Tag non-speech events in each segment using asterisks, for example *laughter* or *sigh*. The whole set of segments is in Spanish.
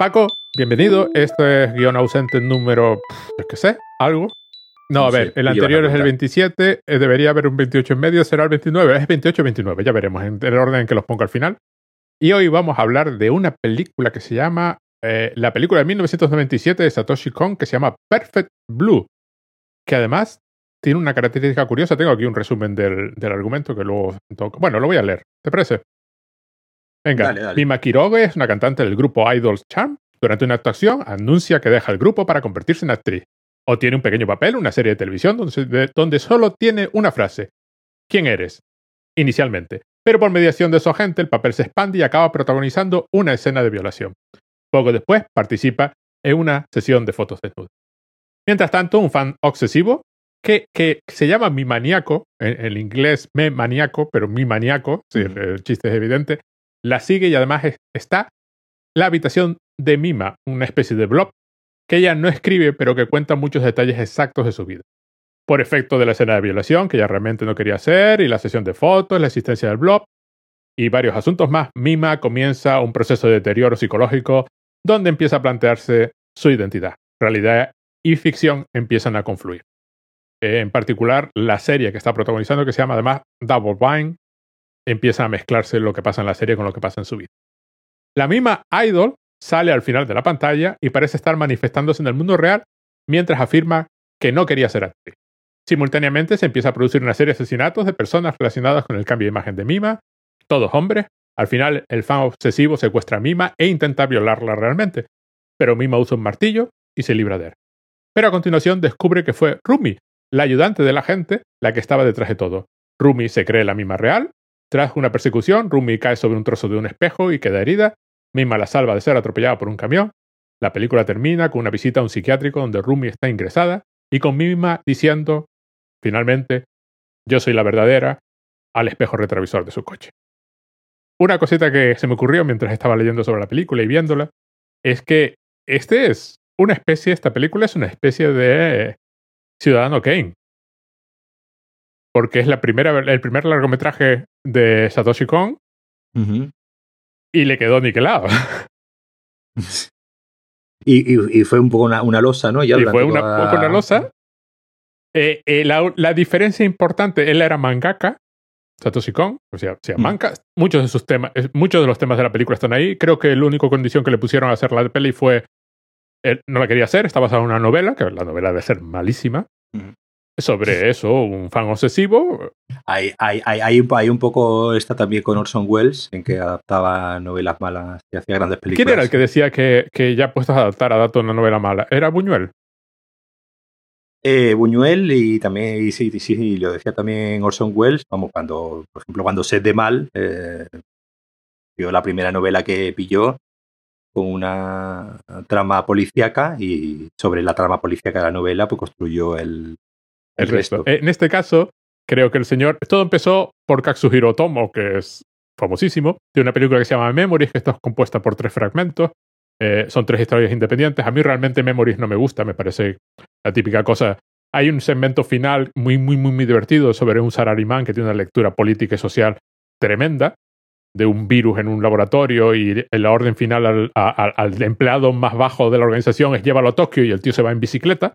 Paco, bienvenido. Este es guion ausente número, yo qué sé, algo. No, a ver, el anterior es el 27, eh, debería haber un 28 en medio, será el 29, es 28-29, ya veremos en el orden en que los pongo al final. Y hoy vamos a hablar de una película que se llama, eh, la película de 1997 de Satoshi Kon, que se llama Perfect Blue, que además tiene una característica curiosa. Tengo aquí un resumen del, argumento que luego... Bueno, lo voy a leer, ¿te parece? Venga, Mima Kiroge es una cantante del grupo Idols Charm. Durante una actuación anuncia que deja el grupo para convertirse en actriz. O tiene un pequeño papel, una serie de televisión donde, donde solo tiene una frase. ¿Quién eres? Inicialmente. Pero por mediación de su agente, el papel se expande y acaba protagonizando una escena de violación. Poco después participa en una sesión de fotos desnudas. Mientras tanto, un fan obsesivo que, que se llama Mi Maníaco, en, el inglés Me Maníaco, pero Mi Maníaco, el chiste es evidente, la sigue y además está la habitación de Mima, una especie de blog que ella no escribe pero que cuenta muchos detalles exactos de su vida. Por efecto de la escena de violación que ella realmente no quería hacer y la sesión de fotos, la existencia del blog y varios asuntos más, Mima comienza un proceso de deterioro psicológico donde empieza a plantearse su identidad. Realidad y ficción empiezan a confluir. en particular, la serie que está protagonizando, que se llama además Double Bind, empieza a mezclarse lo que pasa en la serie con lo que pasa en su vida. La misma Idol sale al final de la pantalla y parece estar manifestándose en el mundo real mientras afirma que no quería ser actriz. Simultáneamente se empieza a producir una serie de asesinatos de personas relacionadas con el cambio de imagen de Mima, todos hombres. Al final, el fan obsesivo secuestra a Mima e intenta violarla realmente, pero Mima usa un martillo y se libra de él. Pero a continuación descubre que fue Rumi, la ayudante de la gente, la que estaba detrás de todo. Rumi se cree la Mima real tras una persecución, Rumi cae sobre un trozo de un espejo y queda herida. Mima la salva de ser atropellada por un camión. La película termina con una visita a un psiquiátrico donde Rumi está ingresada y con Mima diciendo, finalmente, yo soy la verdadera, al espejo retrovisor de su coche. Una cosita que se me ocurrió mientras estaba leyendo sobre la película y viéndola es que este es una especie, esta película es una especie de Ciudadano Kane porque es la primera, el primer largometraje de Satoshi Kon y le quedó niquelado. y, y, fue un poco una, una losa, ¿no? y fue una, poco una losa. Eh, eh, la, la, diferencia importante, él era mangaka, Satoshi Kon, o sea, sea mm. manga. Muchos de sus temas, muchos de los temas de la película están ahí. Creo que la única condición que le pusieron a hacer la peli fue él no la quería hacer, está basada en una novela, que la novela debe ser malísima sobre eso, un fan obsesivo. Hay, hay, hay, hay, un poco esta también con Orson Welles, en que adaptaba novelas malas y hacía grandes películas. ¿Quién era el que decía que, que ya puestos a adaptar adaptó una novela mala? ¿Era Buñuel? Eh, Buñuel y también, y sí, sí, lo decía también Orson Welles, vamos, cuando, por ejemplo, cuando Sed de Mal, eh, vio la primera novela que pilló con una trama policíaca y sobre la trama policíaca de la novela pues construyó el, el resto. En este caso, creo que el señor. Todo empezó por Katsuhiro Tomo, que es famosísimo. Tiene una película que se llama Memories, que está compuesta por tres fragmentos. Eh, son tres historias independientes. A mí realmente Memories no me gusta, me parece la típica cosa. Hay un segmento final muy, muy, muy, muy divertido sobre un salarimán que tiene una lectura política y social tremenda de un virus en un laboratorio y la orden final al, al empleado más bajo de la organización es llévalo a Tokio y el tío se va en bicicleta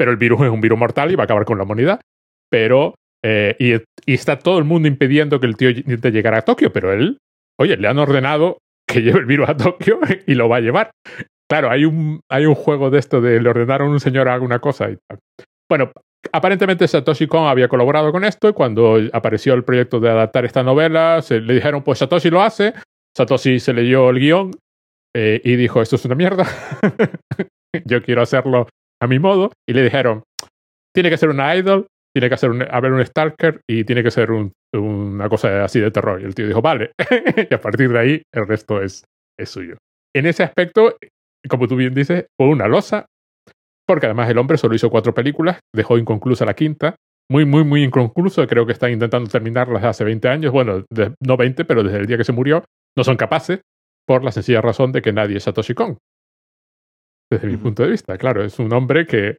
pero el virus es un virus mortal y va a acabar con la humanidad. Pero, eh, y, está todo el mundo impidiendo que el tío intente llegar a Tokio, pero él, oye, le han ordenado que *laughs* lleve el virus a Tokio y lo va a llevar. Claro, hay un, hay un juego de esto de le ordenaron a un señor a alguna cosa y tal. Bueno, aparentemente Satoshi Kon había colaborado con esto y cuando apareció el proyecto de adaptar esta novela, se, le dijeron, pues Satoshi lo hace. Satoshi se leyó el guion eh, y dijo, esto es una mierda. *laughs* Yo quiero hacerlo a mi modo y le dijeron, tiene que ser una idol, tiene que hacer haber un stalker y tiene que ser una cosa así de terror. Y el tío dijo, vale. *laughs* y a partir de ahí el resto es, es suyo. En ese aspecto, como tú bien dices, fue una losa, porque además el hombre solo hizo cuatro películas, dejó inconclusa la quinta, muy, muy, muy inconcluso, creo que están intentando terminarla desde hace 20 años, bueno, no 20, pero desde el día que se murió, no son capaces, por la sencilla razón de que nadie es Satoshi desde mi punto de vista. Claro, es un hombre que,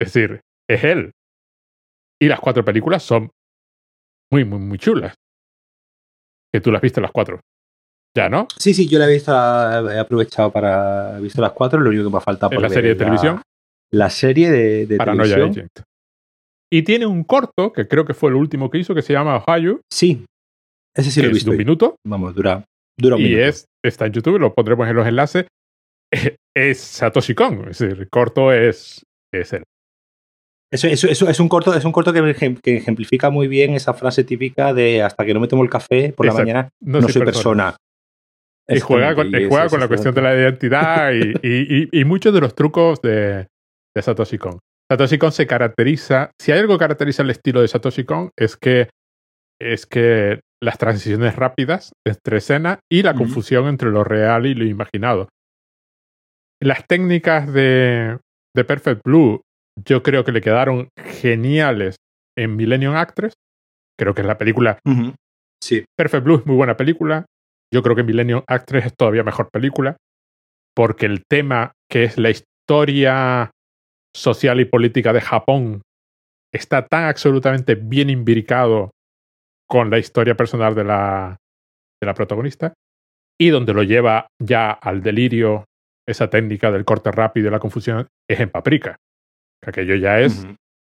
es decir, es él. Y las cuatro películas son muy, muy, muy chulas. Que tú las viste las cuatro. Ya, ¿no? Sí, sí, yo la he visto, he aprovechado para. He visto las cuatro, lo único que me falta por. ¿En la serie de televisión? La serie de, de Paranoia televisión. Agent. Y tiene un corto, que creo que fue el último que hizo, que se llama Ohio. Sí, ese sí lo he visto. de un minuto. Vamos, dura, dura un y minuto. Y es, está en YouTube, lo pondremos en los enlaces. *laughs* Es Satoshi Kon, es decir, el corto es, es él. Eso, eso, eso, es un corto, es un corto que, que, ejemplifica muy bien esa frase típica de hasta que no me tomo el café por la mañana, no, soy persona. Y juega con, juega con la cuestión de la identidad *laughs* y, y, y, muchos de los trucos de, de Satoshi Kon. Satoshi Kon se caracteriza, si hay algo que caracteriza el estilo de Satoshi Kon es que es que las transiciones rápidas entre escena y la confusión entre lo real y lo imaginado. Las técnicas de, de Perfect Blue yo creo que le quedaron geniales en Millennium Actress. Creo que es la película. Sí. Perfect Blue es muy buena película. Yo creo que Millennium Actress es todavía mejor película. Porque el tema que es la historia social y política de Japón está tan absolutamente bien imbricado con la historia personal de la, de la protagonista y donde lo lleva ya al delirio esa técnica del corte rápido y la confusión es en Paprika. Aquello ya es.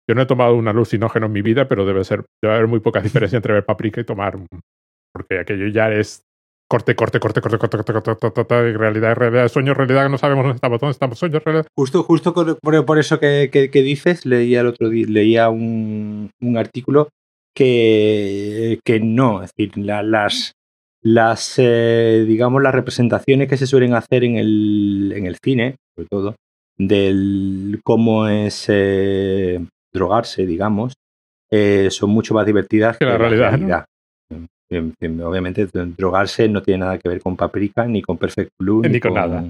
Yo no he tomado un alucinógeno en mi vida, pero debe ser. Debe haber muy poca *laughs* diferencia entre ver Paprika y tomar. Porque aquello ya es corte, corte, corte, corte, corte, corte, corte, corte, corte, realidad, realidad, sueño, realidad, no sabemos dónde estamos, dónde estamos, sueño, realidad. Justo, justo por, por eso que, que, que, dices, leía el otro día, leía un, un artículo que, que no, es decir, la, las, las eh, digamos, las representaciones que se suelen hacer en el, en el cine, sobre todo, del cómo es eh, drogarse, digamos, eh, son mucho más divertidas que, la realidad. Obviamente, drogarse no tiene nada que ver con Paprika, ni con Perfect Blue, ni, con, nada.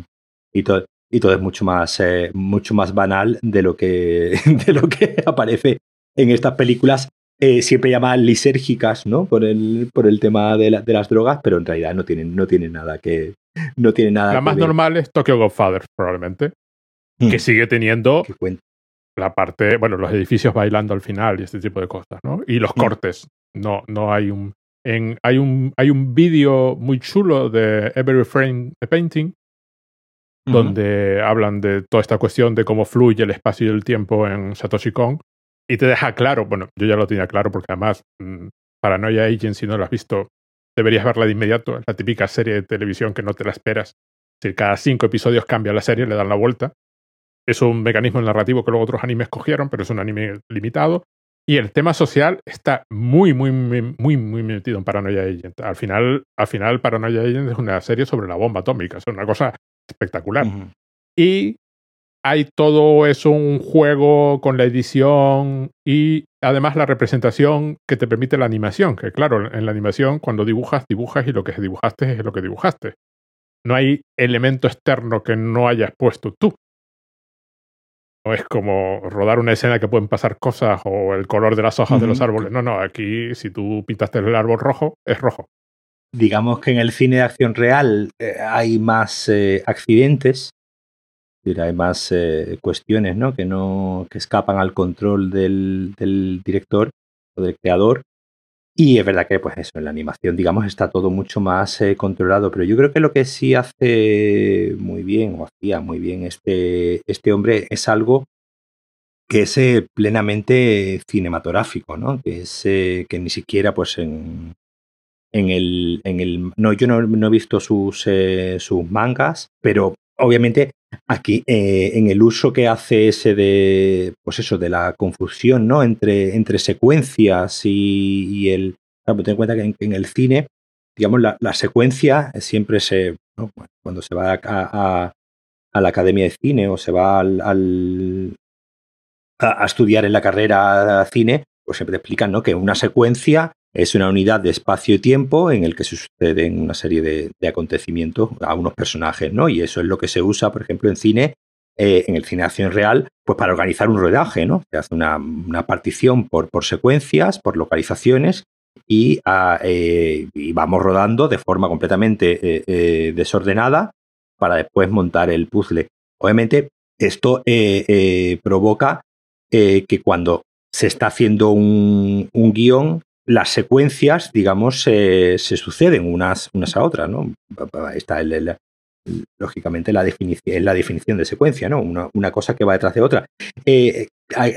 Y todo, y todo es mucho más, eh, mucho más banal de lo, que, *laughs* de lo que aparece en estas películas eh, siempre llamadas lisérgicas, ¿no? Por el, por el tema de, la, de, las drogas, pero en realidad no tienen, no tienen nada que. No tiene nada la más normal es Tokyo Godfather, probablemente. Que mm. sigue teniendo la parte, bueno, los edificios bailando al final y este tipo de cosas, ¿no? Y los mm. cortes. No, no hay un. En, hay un, hay un vídeo muy chulo de Every Frame Painting donde hablan de toda esta cuestión de cómo fluye el espacio y el tiempo en Satoshi Kon y te deja claro, bueno, yo ya lo tenía claro porque además mmm, Paranoia Agent, si no lo has visto, deberías verla de inmediato, es la típica serie de televisión que no te la esperas. Si cada cinco episodios cambia la serie, le dan la vuelta. Es un mecanismo narrativo que luego otros animes cogieron, pero es un anime limitado. Y el tema social está muy, muy, muy, muy, muy metido en Paranoia Agent. Al final, al final Paranoia Agent es una serie sobre la bomba atómica, es una cosa espectacular. Y hay todo eso, un juego con la edición y además la representación que te permite la animación, que claro, en la animación cuando dibujas, dibujas y lo que dibujaste es lo que dibujaste. No hay elemento externo que no hayas puesto tú. No es como rodar una escena que pueden pasar cosas o el color de las hojas de los árboles. No, no, aquí si tú pintaste el árbol rojo, es rojo. Digamos que en el cine de acción real eh, hay más eh, accidentes hay más eh, cuestiones ¿no? Que, no, que escapan al control del, del, director o del creador. Y es verdad que, pues eso, en la animación, digamos, está todo mucho más eh, controlado. Pero yo creo que lo que sí hace muy bien, o hacía muy bien este, este hombre, es algo que es eh, plenamente cinematográfico, ¿no? Que es que ni siquiera, pues, en, en el, en el. No, yo no, no he visto sus, sus mangas, pero obviamente aquí eh, en el uso que hace ese de pues eso de la confusión no entre, entre secuencias y, el ten en cuenta que en, el cine digamos la, la, secuencia siempre se cuando se va a, a, la academia de cine o se va al, al a, estudiar en la carrera cine pues siempre te explican ¿no? que una secuencia es una unidad de espacio y tiempo en el que se suceden una serie de, acontecimientos a unos personajes, ¿no? Y eso es lo que se usa, por ejemplo, en cine, eh, en el cine de acción real, pues para organizar un rodaje, ¿no? Se hace una, partición por, por, secuencias, por localizaciones y, ah, eh, vamos rodando de forma completamente eh, desordenada para después montar el puzzle. Obviamente, esto provoca que cuando se está haciendo un, un guion, las secuencias, digamos, se suceden unas, unas a otras, ¿no? Está el, lógicamente la definición, la definición de secuencia, ¿no? Una, cosa que va detrás de otra. Eh,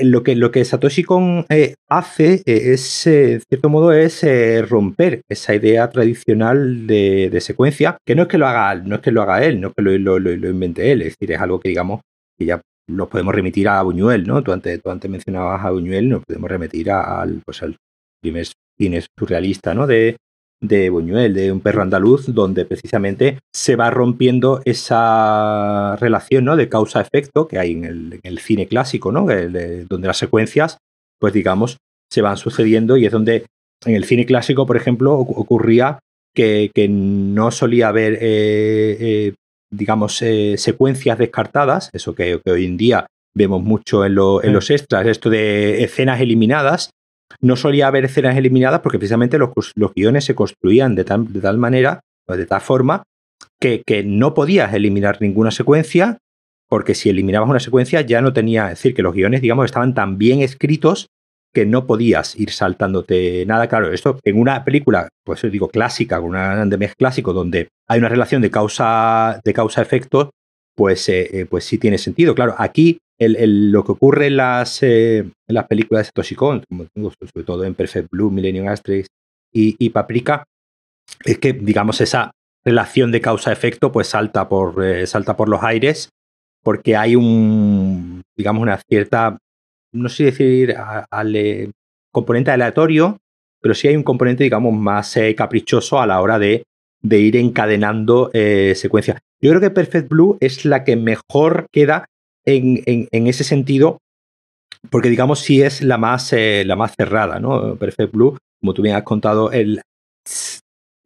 lo, que, lo que Satoshi Kon eh, hace eh, es, en cierto modo, es romper esa idea tradicional de, secuencia, que no es que lo haga, no es que lo haga él, no es que lo, lo, invente él, es decir, es algo que digamos que ya nos podemos remitir a Buñuel, ¿no? Tú antes, tú antes mencionabas a Buñuel, nos podemos remitir al, pues, al primer cine surrealista, ¿no? De, de Buñuel, de un perro andaluz, donde precisamente se va rompiendo esa relación ¿no? de causa-efecto que hay en el, cine clásico, ¿no? donde las secuencias, pues digamos, se van sucediendo y es donde en el cine clásico, por ejemplo, ocurría que, no solía haber, eh, eh, digamos, eh, secuencias descartadas, eso que, hoy en día vemos mucho en, en los extras, esto de escenas eliminadas, no solía haber escenas eliminadas porque precisamente los, guiones se construían de tal, de tal manera o de tal forma que, que, no podías eliminar ninguna secuencia porque si eliminabas una secuencia ya no tenía, es decir, que los guiones, digamos, estaban tan bien escritos que no podías ir saltándote nada. Claro, esto en una película, pues digo, clásica, con un de clásico, donde hay una relación de causa de causa-efecto, pues, eh, eh, pues sí tiene sentido. Claro, aquí lo que ocurre en las, eh, las películas de Satoshi Kon, sobre todo en Perfect Blue, Millennium Asterix y, Paprika, es que, digamos, esa relación de causa-efecto pues salta por, eh, salta por los aires porque hay un, digamos, una cierta, no sé decir eh, componente aleatorio, pero sí hay un componente, digamos, más caprichoso a la hora de, de ir encadenando secuencias. Yo creo que Perfect Blue es la que mejor queda en, ese sentido, porque digamos si es la más, eh, la más cerrada, ¿no? Perfect Blue, como tú bien has contado, el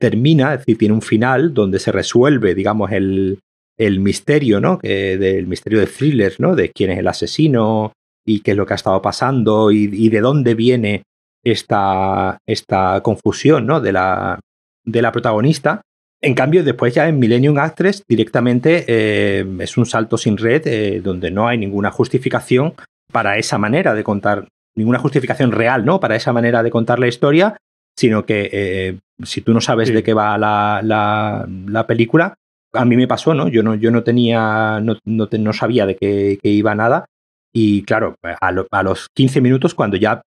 termina, es decir, tiene un final donde se resuelve, digamos, el, el misterio, ¿no? del misterio de thriller, ¿no? De quién es el asesino y qué es lo que ha estado pasando y, de dónde viene esta, esta confusión, ¿no? De la, de la protagonista. En cambio, después ya en Millennium Actress directamente eh, es un salto sin red eh, donde no hay ninguna justificación para esa manera de contar, ninguna justificación real, ¿no? Para esa manera de contar la historia, sino que eh, si tú no sabes de qué va la, la, película, a mí me pasó, ¿no? Yo no, yo no tenía, no, no, sabía de qué, iba nada. Y claro, a, a los 15 minutos, cuando ya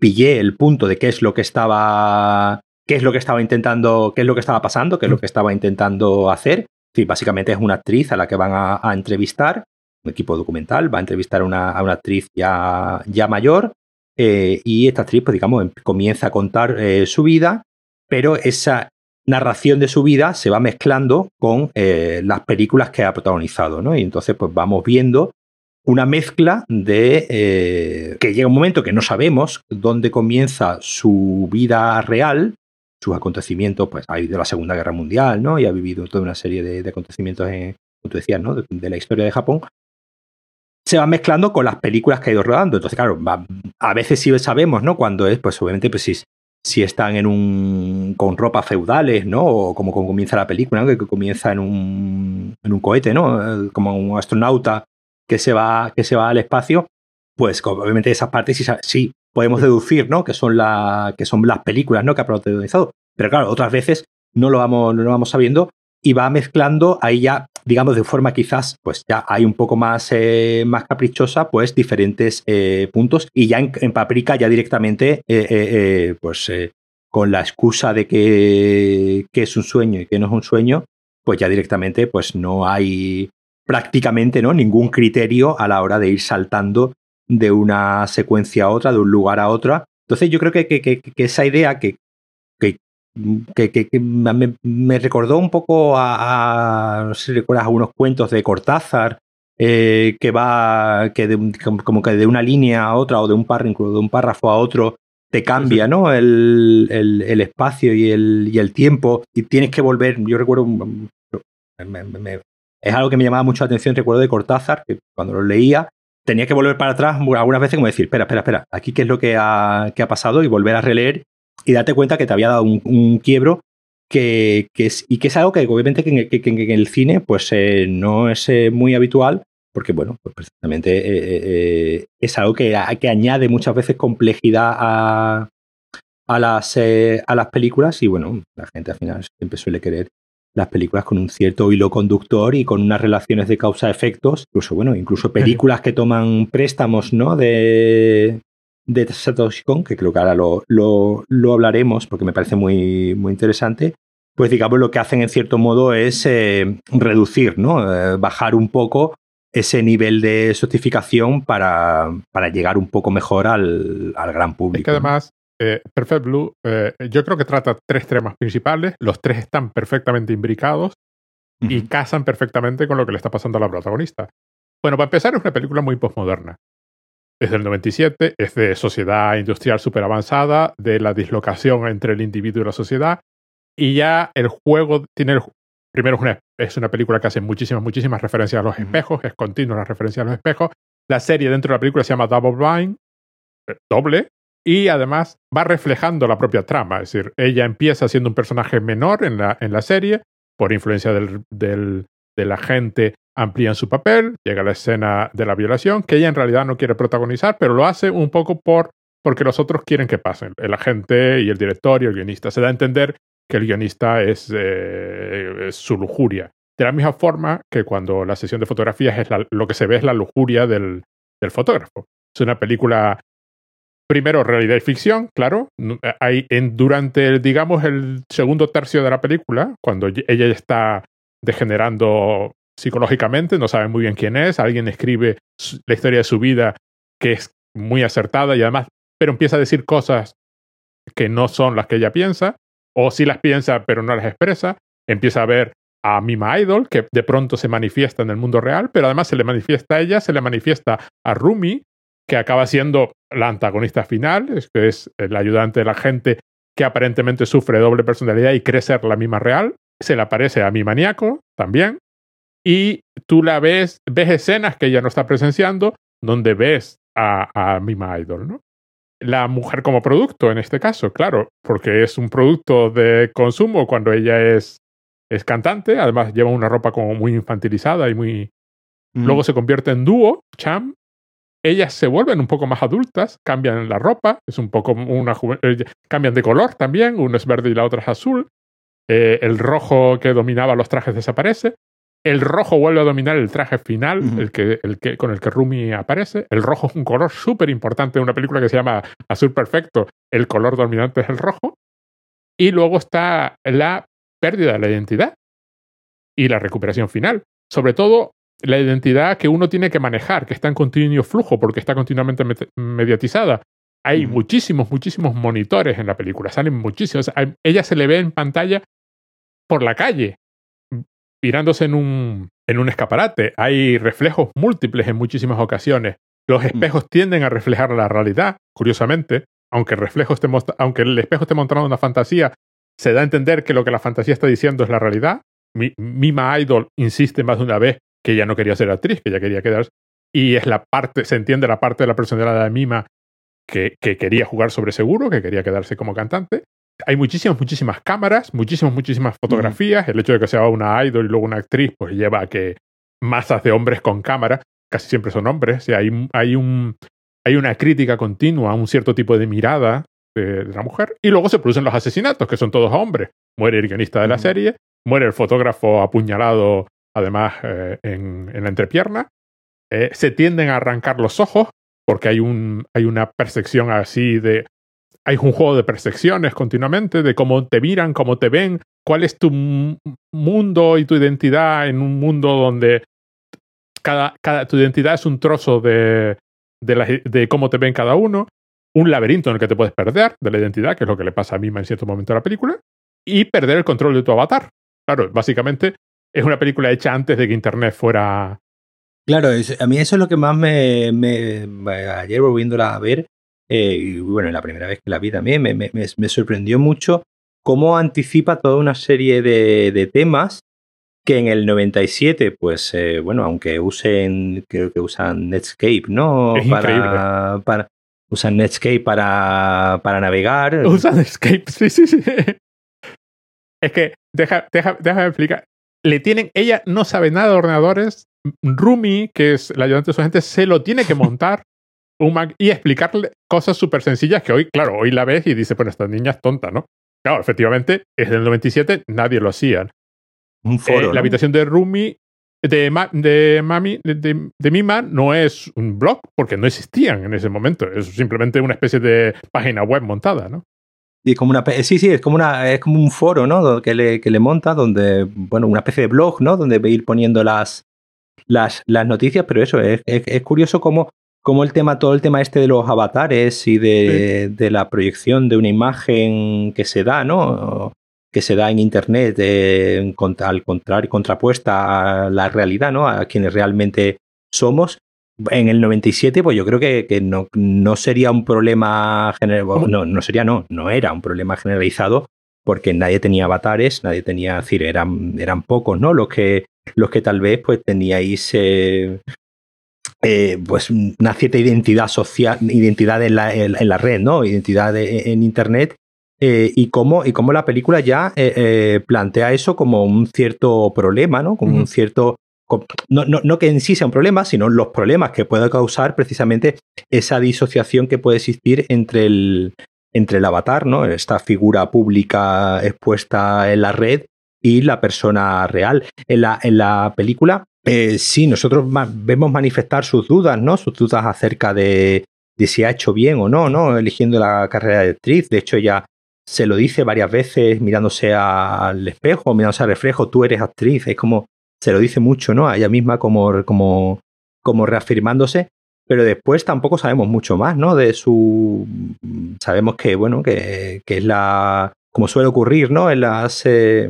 pillé el punto de qué es lo que estaba qué es lo que estaba intentando, qué es lo que estaba pasando, qué es lo que estaba intentando hacer. Sí, básicamente es una actriz a la que van a, entrevistar, un equipo documental, va a entrevistar a una, actriz ya, ya mayor eh, y esta actriz, pues digamos, em, comienza a contar eh, su vida, pero esa narración de su vida se va mezclando con eh, las películas que ha protagonizado, ¿no? Y entonces, pues vamos viendo una mezcla de que llega un momento que no sabemos dónde comienza su vida real sus acontecimientos, pues ha vivido la Segunda Guerra Mundial, ¿no? Y ha vivido toda una serie de, acontecimientos, en, como tú decías, ¿no? De, la historia de Japón. Se van mezclando con las películas que ha ido rodando. Entonces, claro, a veces sí sabemos, ¿no? Cuando es, pues obviamente, pues si, si están en un. con ropas feudales, ¿no? O como, comienza la película, ¿no? Que, comienza en un, en un cohete, ¿no? Como un astronauta que se va, que se va al espacio. Pues obviamente esas partes sí, sí podemos deducir, ¿no? Que son, la, que son las películas, ¿no? Que ha protagonizado. Pero claro, otras veces no lo vamos, no lo vamos sabiendo y va mezclando ahí ya, digamos, de forma quizás, pues ya hay un poco más, eh, más caprichosa, pues diferentes eh, puntos y ya en, Paprika ya directamente, eh, pues con la excusa de que, que, es un sueño y que no es un sueño, pues ya directamente, pues no hay prácticamente, ¿no? Ningún criterio a la hora de ir saltando de una secuencia a otra, de un lugar a otra. Entonces yo creo que, que, esa idea que, que, me, recordó un poco a, no sé si recuerdas algunos cuentos de Cortázar, eh, que va que como que de una línea a otra o de un párrafo, de un párrafo a otro te cambia ¿no? El, el, espacio y el, y el tiempo y tienes que volver. Yo recuerdo, es algo que me llamaba mucho la atención, recuerdo de Cortázar, que cuando lo leía tenía que volver para atrás algunas veces como decir, espera, espera, espera, aquí qué es lo que ha, ha pasado y volver a releer y darte cuenta que te había dado un, quiebro que, es, y que es algo que obviamente que en, el cine pues eh, no es eh, muy habitual porque bueno, pues precisamente eh, es algo que, que, añade muchas veces complejidad a, a las, a las películas y bueno, la gente al final siempre suele querer las películas con un cierto hilo conductor y con unas relaciones de causa-efectos, incluso bueno, incluso películas que toman préstamos, ¿no? De, de Satoshi Kon, que creo que ahora lo, lo, hablaremos porque me parece muy, muy interesante, pues digamos lo que hacen en cierto modo es eh, reducir, ¿no? Eh, bajar un poco ese nivel de sofisticación para, para llegar un poco mejor al, al gran público. Es que además, eh, Perfect Blue, eh, yo creo que trata tres temas principales. Los tres están perfectamente imbricados y casan perfectamente con lo que le está pasando a la protagonista. Bueno, para empezar, es una película muy postmoderna. Es del 97, es de sociedad industrial súper avanzada, de la dislocación entre el individuo y la sociedad. Y ya el juego tiene. primero, es una, es una película que hace muchísimas, muchísimas referencias a los espejos, es continua la referencia a los espejos. La serie dentro de la película se llama Double Blind, eh, doble, y además va reflejando la propia trama. Es decir, ella empieza siendo un personaje menor en la, en la serie, por influencia del, del, de la gente amplían su papel, llega la escena de la violación, que ella en realidad no quiere protagonizar, pero lo hace un poco por porque los otros quieren que pasen, el agente y el director y el guionista. Se da a entender que el guionista es, eh, su lujuria. De la misma forma que cuando la sesión de fotografías es lo que se ve es la lujuria del, del fotógrafo. Es una película primero realidad y ficción, claro. Eh, hay en, durante, digamos, el segundo tercio de la película, cuando ella está degenerando psicológicamente, no sabe muy bien quién es, alguien escribe la historia de su vida que es muy acertada y además, pero empieza a decir cosas que no son las que ella piensa, o sí las piensa pero no las expresa, empieza a ver a Mima Idol, que de pronto se manifiesta en el mundo real, pero además se le manifiesta a ella, se le manifiesta a Rumi, que acaba siendo la antagonista final, es que es el ayudante de la gente que aparentemente sufre doble personalidad y cree ser la misma real. Se le aparece a mi maníaco también. Y tú la ves, ves escenas que ella no está presenciando, donde ves a, a Mima Idol, ¿no? La mujer como producto, en este caso, claro, porque es un producto de consumo cuando ella es, es cantante, además lleva una ropa como muy infantilizada y muy... Mm. Luego se convierte en dúo, Cham, ellas se vuelven un poco más adultas, cambian la ropa, es un poco una eh, cambian de color también, uno es verde y la otra es azul. Eh, el rojo que dominaba los trajes desaparece. El rojo vuelve a dominar el traje final, el, que, el que, con el que Rumi aparece. El rojo es un color súper importante de una película que se llama Azul Perfecto. El color dominante es el rojo. Y luego está la pérdida de la identidad y la recuperación final. Sobre todo la identidad que uno tiene que manejar, que está en continuo flujo porque está continuamente mediatizada. Hay muchísimos, muchísimos monitores en la película, salen muchísimos. ella se le ve en pantalla por la calle, mirándose en un, en un escaparate. Hay reflejos múltiples en muchísimas ocasiones. Los espejos tienden a reflejar la realidad, curiosamente. Aunque el, reflejo esté aunque el espejo esté mostrando una fantasía, se da a entender que lo que la fantasía está diciendo es la realidad. Mima Idol insiste más de una vez que ella no quería ser actriz, que ella quería quedarse. Y es la parte, se entiende la parte de la personalidad de Mima que, que quería jugar sobre seguro, que quería quedarse como cantante. Hay muchísimas, muchísimas cámaras, muchísimas, muchísimas fotografías. El hecho de que sea una idol y luego una actriz, pues lleva a que masas de hombres con cámara, casi siempre son hombres. hay, hay, un, hay una crítica continua a un cierto tipo de mirada de, la mujer. Y luego se producen los asesinatos, que son todos hombres. Muere el guionista de la serie, muere el fotógrafo apuñalado además eh, en, la entrepierna. Eh, se tienden a arrancar los ojos porque hay, un, hay una percepción así de... Hay un juego de percepciones continuamente, de cómo te miran, cómo te ven, cuál es tu mundo y tu identidad en un mundo donde cada, cada, tu identidad es un trozo de, de, de, cómo te ven cada uno, un laberinto en el que te puedes perder de la identidad, que es lo que le pasa a Mima en cierto momento de la película, y perder el control de tu avatar. Claro, básicamente es una película hecha antes de que Internet fuera... Claro, a mí eso es lo que más me... ayer volviéndola a ver, eh, y bueno, la primera vez que la vi también, me, me, sorprendió mucho cómo anticipa toda una serie de, temas que en el 97, pues eh, bueno, aunque usen, creo que usan Netscape, ¿no? Es para, para, usan Netscape para, para navegar. Usan Netscape, *laughs* sí, sí, sí. Es que, deja, deja, déjame explicar le tienen, ella no sabe nada de ordenadores. Rumi, que es la ayudante de su gente, se lo tiene que *laughs* montar. un Mac y explicarle cosas súper sencillas que hoy, claro, hoy la ves y dices, bueno, esta niña es tonta, ¿no? Claro, efectivamente, es del 97, nadie lo hacía. Un foro. La habitación de Rumi de, de Mami, de, de, Mima, no es un blog, porque no existían en ese momento. Es simplemente una especie de página web montada, ¿no? Y como una, sí, sí, es como, una, es como un foro, ¿no? Que le, que le monta, donde, bueno, una especie de blog, ¿no? Donde a ir poniendo las, las, las noticias, pero eso, es, es, curioso cómo, cómo, el tema, todo el tema este de los avatares y de, de, la proyección de una imagen que se da, ¿no? que se da en Internet eh, al contrario, contrapuesta a la realidad, ¿no? A quienes realmente somos. En el 97, pues yo creo que, que no, no, sería un problema generalizado, no, no sería, no, no era un problema generalizado porque nadie tenía avatares, nadie tenía, es decir, eran, eran pocos, ¿no? Los que, los que tal vez pues teníais eh, eh, pues una cierta identidad social, identidad en la, en, la red, ¿no? Identidad en internet eh, y, cómo, y cómo la película ya eh, plantea eso como un cierto problema, ¿no? Como un cierto. No, no, no, que en sí sea un problema, sino los problemas que puede causar precisamente esa disociación que puede existir entre el, entre el avatar, ¿no? Esta figura pública expuesta en la red y la persona real. En la, en la película, sí, nosotros vemos manifestar sus dudas, ¿no? Sus dudas acerca de, si ha hecho bien o no, ¿no? Eligiendo la carrera de actriz. De hecho, ya se lo dice varias veces mirándose al espejo, mirándose al reflejo, tú eres actriz, es como, se lo dice mucho, ¿no? A ella misma como, como, como reafirmándose, pero después tampoco sabemos mucho más, ¿no? De su, sabemos que, bueno, que, que es la, como suele ocurrir, ¿no? En las, eh,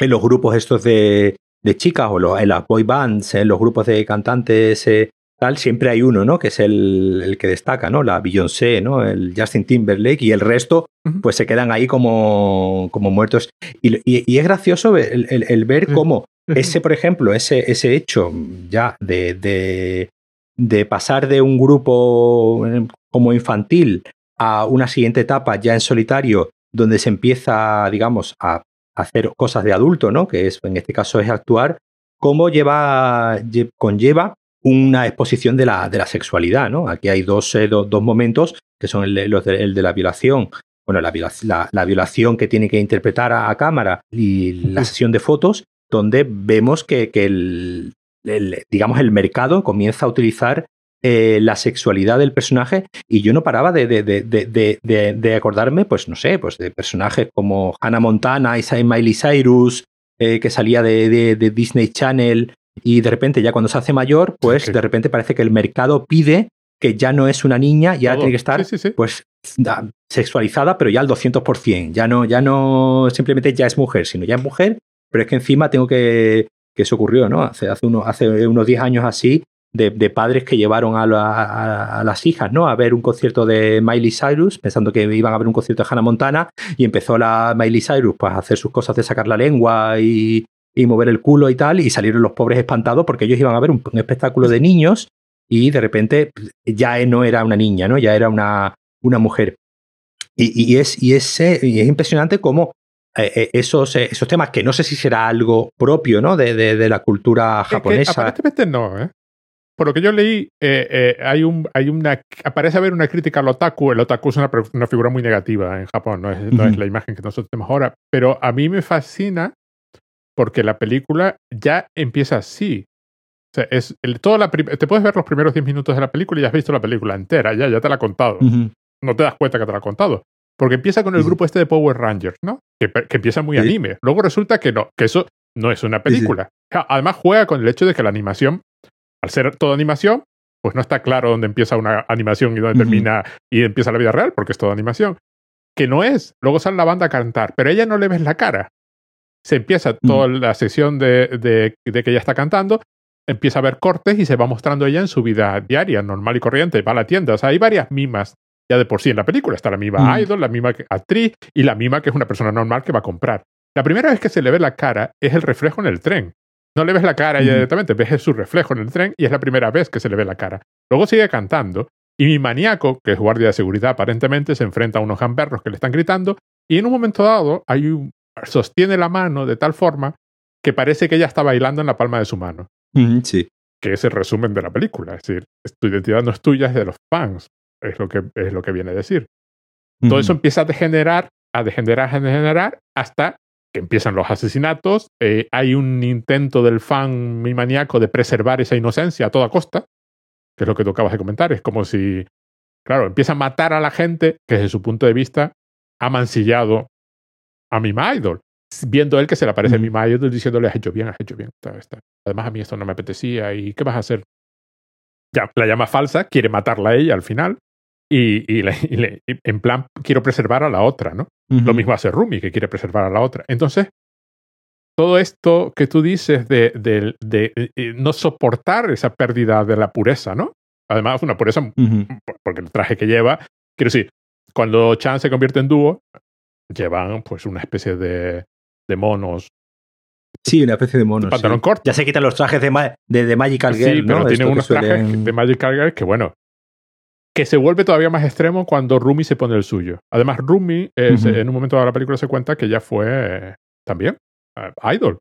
en los grupos estos de, de chicas o en las boy bands, en los grupos de cantantes eh, siempre hay uno, ¿no? Que es el, que destaca, ¿no? La Beyoncé, ¿no? El Justin Timberlake y el resto, pues se quedan ahí como, como muertos. Y, es gracioso el, ver cómo ese, por ejemplo, ese, ese hecho ya de, de, de pasar de un grupo eh, como infantil a una siguiente etapa ya en solitario, donde se empieza, digamos, a hacer cosas de adulto, ¿no? Que es, en este caso es actuar, cómo lleva, conlleva una exposición de la, de la sexualidad, ¿no? Aquí hay dos, eh, dos momentos que son el, de, la violación, bueno, la, la, violación que tiene que interpretar a, cámara y la sesión de fotos, donde vemos que, que el, digamos, el mercado comienza a utilizar eh, la sexualidad del personaje y yo no paraba de, de, de, acordarme, pues no sé, pues de personajes como Hannah Montana, y Miley Cyrus, eh, que salía de, Disney Channel, y de repente ya cuando se hace mayor, pues de repente parece que el mercado pide que ya no es una niña, ya tiene que estar pues sexualizada, pero ya al 200%, ya no ya no simplemente ya es mujer, sino ya es mujer, pero es que encima tengo que que eso ocurrió, ¿no? Hace hace, uno, hace unos 10 años así de, padres que llevaron a, a, las hijas, ¿no? A ver un concierto de Miley Cyrus, pensando que iban a ver un concierto de Hannah Montana, y empezó la Miley Cyrus pues, a hacer sus cosas de sacar la lengua y, y mover el culo y tal, y salieron los pobres espantados porque ellos iban a ver un, espectáculo de niños y de repente ya no era una niña, ¿no? Ya era una, una mujer. Y, es, y, es, y es impresionante cómo eh, eh, esos, esos temas, que no sé si será algo propio, ¿no? De, de, la cultura japonesa. aparentemente no, ¿eh? Por lo que yo leí, hay un, hay una, aparece haber una crítica al otaku. El otaku es una, una figura muy negativa en Japón, no es, no es la imagen que nosotros tenemos ahora. Pero a mí me fascina porque la película ya empieza así. O sea, es el, toda la te puedes ver los primeros 10 minutos de la película y ya has visto la película entera, ya, ya te la ha contado. No te das cuenta que te la ha contado. Porque empieza con el grupo este de Power Rangers, ¿no? Que, que empieza muy anime. Luego resulta que no, que eso no es una película. Además juega con el hecho de que la animación, al ser toda animación, pues no está claro dónde empieza una animación y dónde termina y empieza la vida real, porque es toda animación. Que no es. Luego sale la banda a cantar, pero a ella no le ves la cara se empieza mm. toda la sesión de, de, que ella está cantando, empieza a ver cortes y se va mostrando ella en su vida diaria, normal y corriente, va a la tienda. O sea, hay varias mimas ya de por sí en la película. Está la mima mm. idol, la mima actriz y la mima que es una persona normal que va a comprar. La primera vez que se le ve la cara es el reflejo en el tren. No le ves la cara mm. directamente, ves su reflejo en el tren y es la primera vez que se le ve la cara. Luego sigue cantando y mi maníaco, que es guardia de seguridad aparentemente, se enfrenta a unos gamberros que le están gritando y en un momento dado hay un, sostiene la mano de tal forma que parece que ella está bailando en la palma de su mano. sí. que es el resumen de la película. Es decir, tu identidad no es tuya, es de los fans. Es lo que, es lo que viene a decir. Todo eso empieza a degenerar, a degenerar, a degenerar, hasta que empiezan los asesinatos. Eh, hay un intento del fan mi maníaco de preservar esa inocencia a toda costa, que es lo que tú acabas de comentar. Es como si, claro, empieza a matar a la gente que desde su punto de vista ha mancillado a mi Idol viendo él que se le aparece a mi Idol diciéndole, has hecho bien, has hecho bien. Además, a mí esto no me apetecía. ¿Y qué vas a hacer? Ya, la llama falsa, quiere matarla a ella al final. Y, y, le, en plan, quiero preservar a la otra, ¿no? Lo mismo hace Rumi, que quiere preservar a la otra. Entonces, todo esto que tú dices de, de, de, eh, no soportar esa pérdida de la pureza, ¿no? Además, una pureza, porque el traje que lleva, quiero decir, cuando Chan se convierte en dúo, llevan pues una especie de, monos. Sí, una especie de monos. Pantalón corto. Ya se quitan los trajes de, de, de Magical Girl. Sí, pero tiene unos trajes de Magical Girl que, bueno, que se vuelve todavía más extremo cuando Rumi se pone el suyo. Además, Rumi, en un momento de la película se cuenta que ya fue también uh, idol.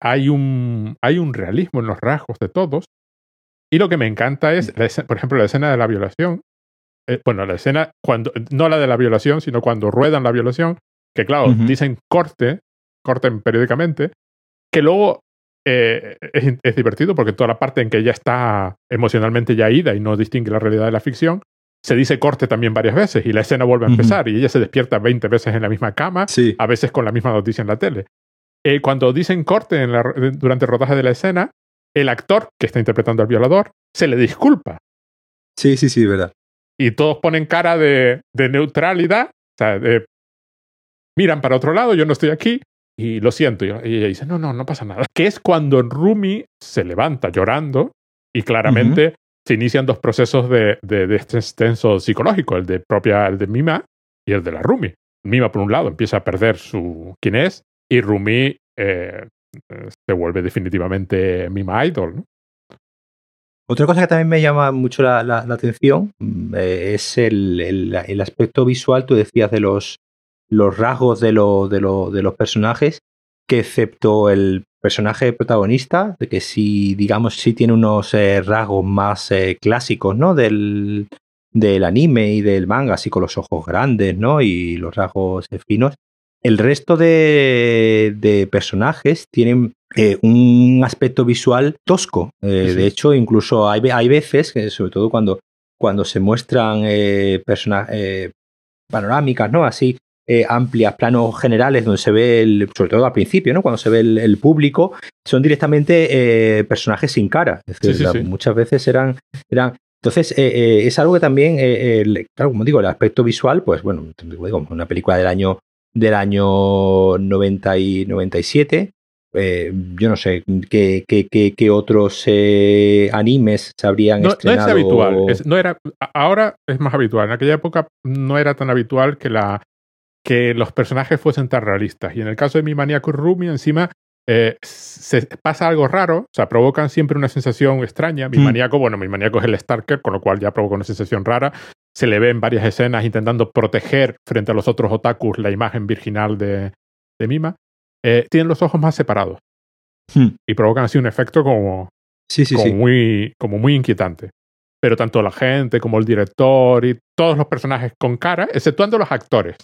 hay, un, hay un realismo en los rasgos de todos. Y lo que me encanta es, por ejemplo, la escena de la violación. Eh, bueno, la escena, cuando, no la de la violación, sino cuando ruedan la violación, que claro, dicen corte, corten periódicamente, que luego eh, es, divertido porque toda la parte en que ella está emocionalmente ya ida y no distingue la realidad de la ficción, se dice corte también varias veces y la escena vuelve a empezar y ella se despierta 20 veces en la misma cama, a veces con la misma noticia en la tele. Eh, cuando dicen corte en la, durante el rodaje de la escena, el actor que está interpretando al violador se le disculpa. Sí, sí, sí, verdad. Y todos ponen cara de, de neutralidad, o sea, de miran para otro lado, yo no estoy aquí y lo siento. Y ella dice, no, no, no pasa nada. Que es cuando Rumi se levanta llorando y claramente se inician dos procesos de, de, este extenso psicológico, el de propia, el de Mima y el de la Rumi. Mima, por un lado, empieza a perder su quién es y Rumi eh, se vuelve definitivamente Mima Idol. Otra cosa que también me llama mucho la, la, atención mm, eh, es el, el, el, aspecto visual, tú decías, de los, los rasgos de, lo, de, lo, de los personajes, que excepto el personaje protagonista, de que sí, digamos, sí tiene unos eh, rasgos más eh, clásicos, ¿no? Del, del anime y del manga, así con los ojos grandes, ¿no? Y los rasgos eh, finos. El resto de, de personajes tienen un aspecto visual tosco. De hecho, incluso hay, hay veces, sobre todo cuando, cuando se muestran panorámicas, ¿no? Así eh, amplias, planos generales, donde se ve, el, sobre todo al principio, ¿no? cuando se ve el, público, son directamente eh, personajes sin cara. Muchas veces eran... eran entonces, eh, es algo que también, claro, como digo, el aspecto visual, pues bueno, digo, una película del año, del año 90 y 97, yo no sé qué, qué, qué, otros animes se habrían estrenado. No es habitual. no era, ahora es más habitual. En aquella época no era tan habitual que la, que los personajes fuesen tan realistas. Y en el caso de mi maníaco Rumi, encima eh, se pasa algo raro, o sea, provocan siempre una sensación extraña. Mi mm. maníaco, bueno, mi maníaco es el Starker, con lo cual ya provoca una sensación rara. Se le ve en varias escenas intentando proteger frente a los otros otakus la imagen virginal de, de Mima. Eh, tienen los ojos más separados. Hmm. Y provocan así un efecto como, sí, sí, sí. Muy, como muy inquietante. Pero tanto la gente como el director y todos los personajes con cara, exceptuando los actores.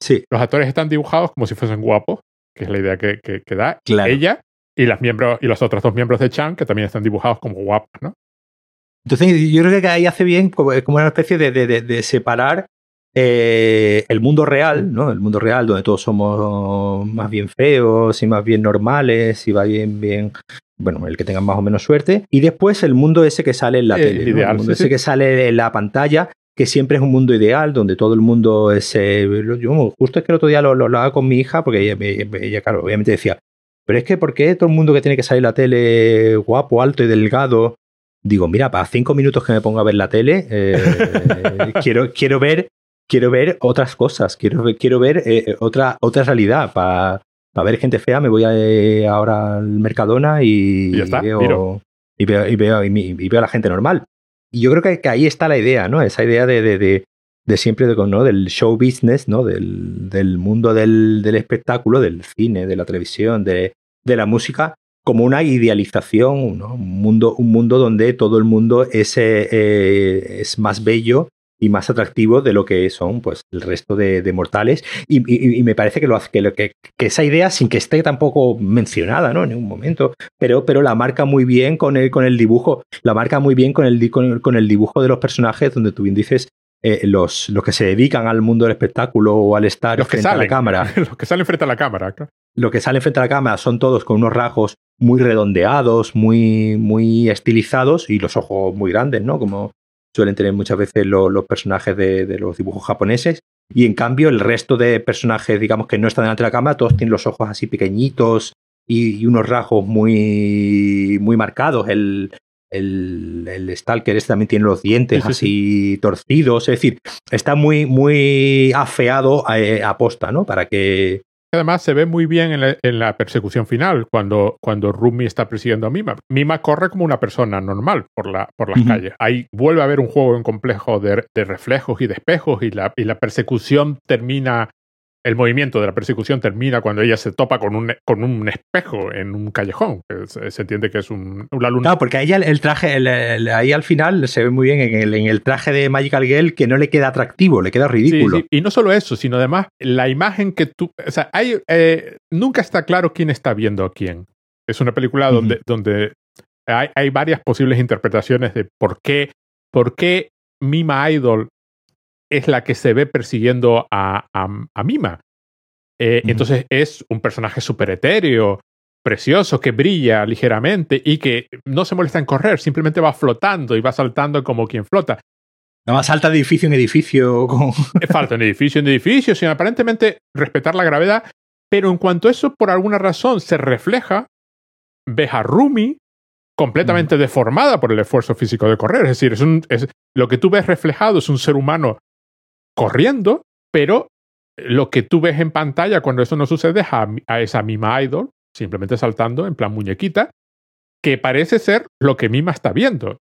Sí. Los actores están dibujados como si fuesen guapos, que es la idea que, que, da ella y las miembros y los otros dos miembros de Chan, que también están dibujados como guapos, ¿no? Entonces, yo creo que ahí hace bien como, una especie de, de, de separar eh, el mundo real, ¿no? El mundo real donde todos somos más bien feos y más bien normales y va bien, bien, bueno, el que tenga más o menos suerte. Y después el mundo ese que sale en la tele, el mundo ese que sale en la pantalla, que siempre es un mundo ideal, donde todo el mundo es... Eh, yo justo es que el otro día lo, lo hablaba con mi hija, porque ella, claro, obviamente decía, pero es que ¿por qué todo el mundo que tiene que salir la tele guapo, alto y delgado? Digo, mira, para cinco minutos que me ponga a ver la tele, eh, *laughs* quiero, quiero ver quiero ver otras cosas, quiero, quiero ver eh, otra, otra realidad. Para ver gente fea, me voy a, ahora al Mercadona y, veo, y, veo, y, veo, y, veo, a la gente normal. Y yo creo que, ahí está la idea, ¿no? Esa idea de, de, de, siempre de, ¿no? del show business, ¿no? Del, del mundo del, del, espectáculo, del cine, de la televisión, de, de la música, como una idealización, un, mundo, un mundo donde todo el mundo es, eh, es más bello y más atractivo de lo que son pues el resto de, mortales y, me parece que lo hace que, que, esa idea sin que esté tampoco mencionada ¿no? en ningún momento pero, pero la marca muy bien con el, con el dibujo la marca muy bien con el, con el, dibujo de los personajes donde tú bien dices eh, los, los que se dedican al mundo del espectáculo o al estar los frente a la cámara *laughs* los que salen frente a la cámara claro. los que salen frente a la cámara son todos con unos rasgos muy redondeados muy muy estilizados y los ojos muy grandes no como suelen tener muchas veces los personajes de, los dibujos japoneses. Y en cambio, el resto de personajes, digamos, que no están delante de la cámara, todos tienen los ojos así pequeñitos y, unos rasgos muy, muy marcados. El, el, el Stalker este también tiene los dientes así torcidos. Es decir, está muy, muy afeado a, a posta, ¿no? Para que Además, se ve muy bien en la, persecución final, cuando, cuando Rumi está persiguiendo a Mima. Mima corre como una persona normal por, la, por las calles. Ahí vuelve a haber un juego en complejo de, de reflejos y de espejos, y la, y la persecución termina el movimiento de la persecución termina cuando ella se topa con un, con un espejo en un callejón. Se, entiende que es un, una luna. No, porque a ella el traje, ahí al final se ve muy bien en el, en el, traje de Magical Girl que no le queda atractivo, le queda ridículo. Y no solo eso, sino además la imagen que tú. O sea, hay, eh, nunca está claro quién está viendo a quién. Es una película donde, donde hay, hay, varias posibles interpretaciones de por qué, por qué Mima Idol es la que se ve persiguiendo a, a, Mima. Eh, entonces es un personaje súper etéreo, precioso, que brilla ligeramente y que no se molesta en correr, simplemente va flotando y va saltando como quien flota. Nada más salta de edificio en edificio. *laughs* Falta en edificio en edificio, sin aparentemente respetar la gravedad, pero en cuanto eso por alguna razón se refleja, ves a Rumi completamente deformada por el esfuerzo físico de correr. Es decir, es un, es, lo que tú ves reflejado es un ser humano corriendo, pero lo que tú ves en pantalla cuando eso no sucede es a, esa Mima Idol, simplemente saltando en plan muñequita, que parece ser lo que Mima está viendo.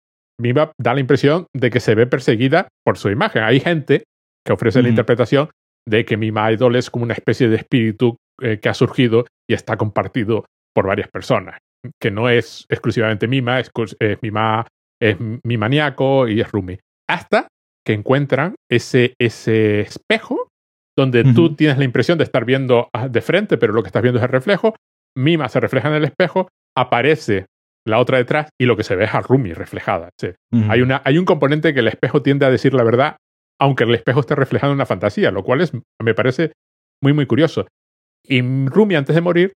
Mima da la impresión de que se ve perseguida por su imagen. Hay gente que ofrece la interpretación de que Mima Idol es como una especie de espíritu eh, que ha surgido y está compartido por varias personas, que no es exclusivamente Mima, es, es Mima, es Mimaniaco y es Rumi. Hasta que encuentran ese, ese espejo donde tú tienes la impresión de estar viendo de frente, pero lo que estás viendo es el reflejo. Mima se refleja en el espejo, aparece la otra detrás y lo que se ve es a Rumi reflejada. hay, una, hay un componente que el espejo tiende a decir la verdad, aunque el espejo esté reflejando una fantasía, lo cual es, me parece muy, muy curioso. Y Rumi, antes de morir,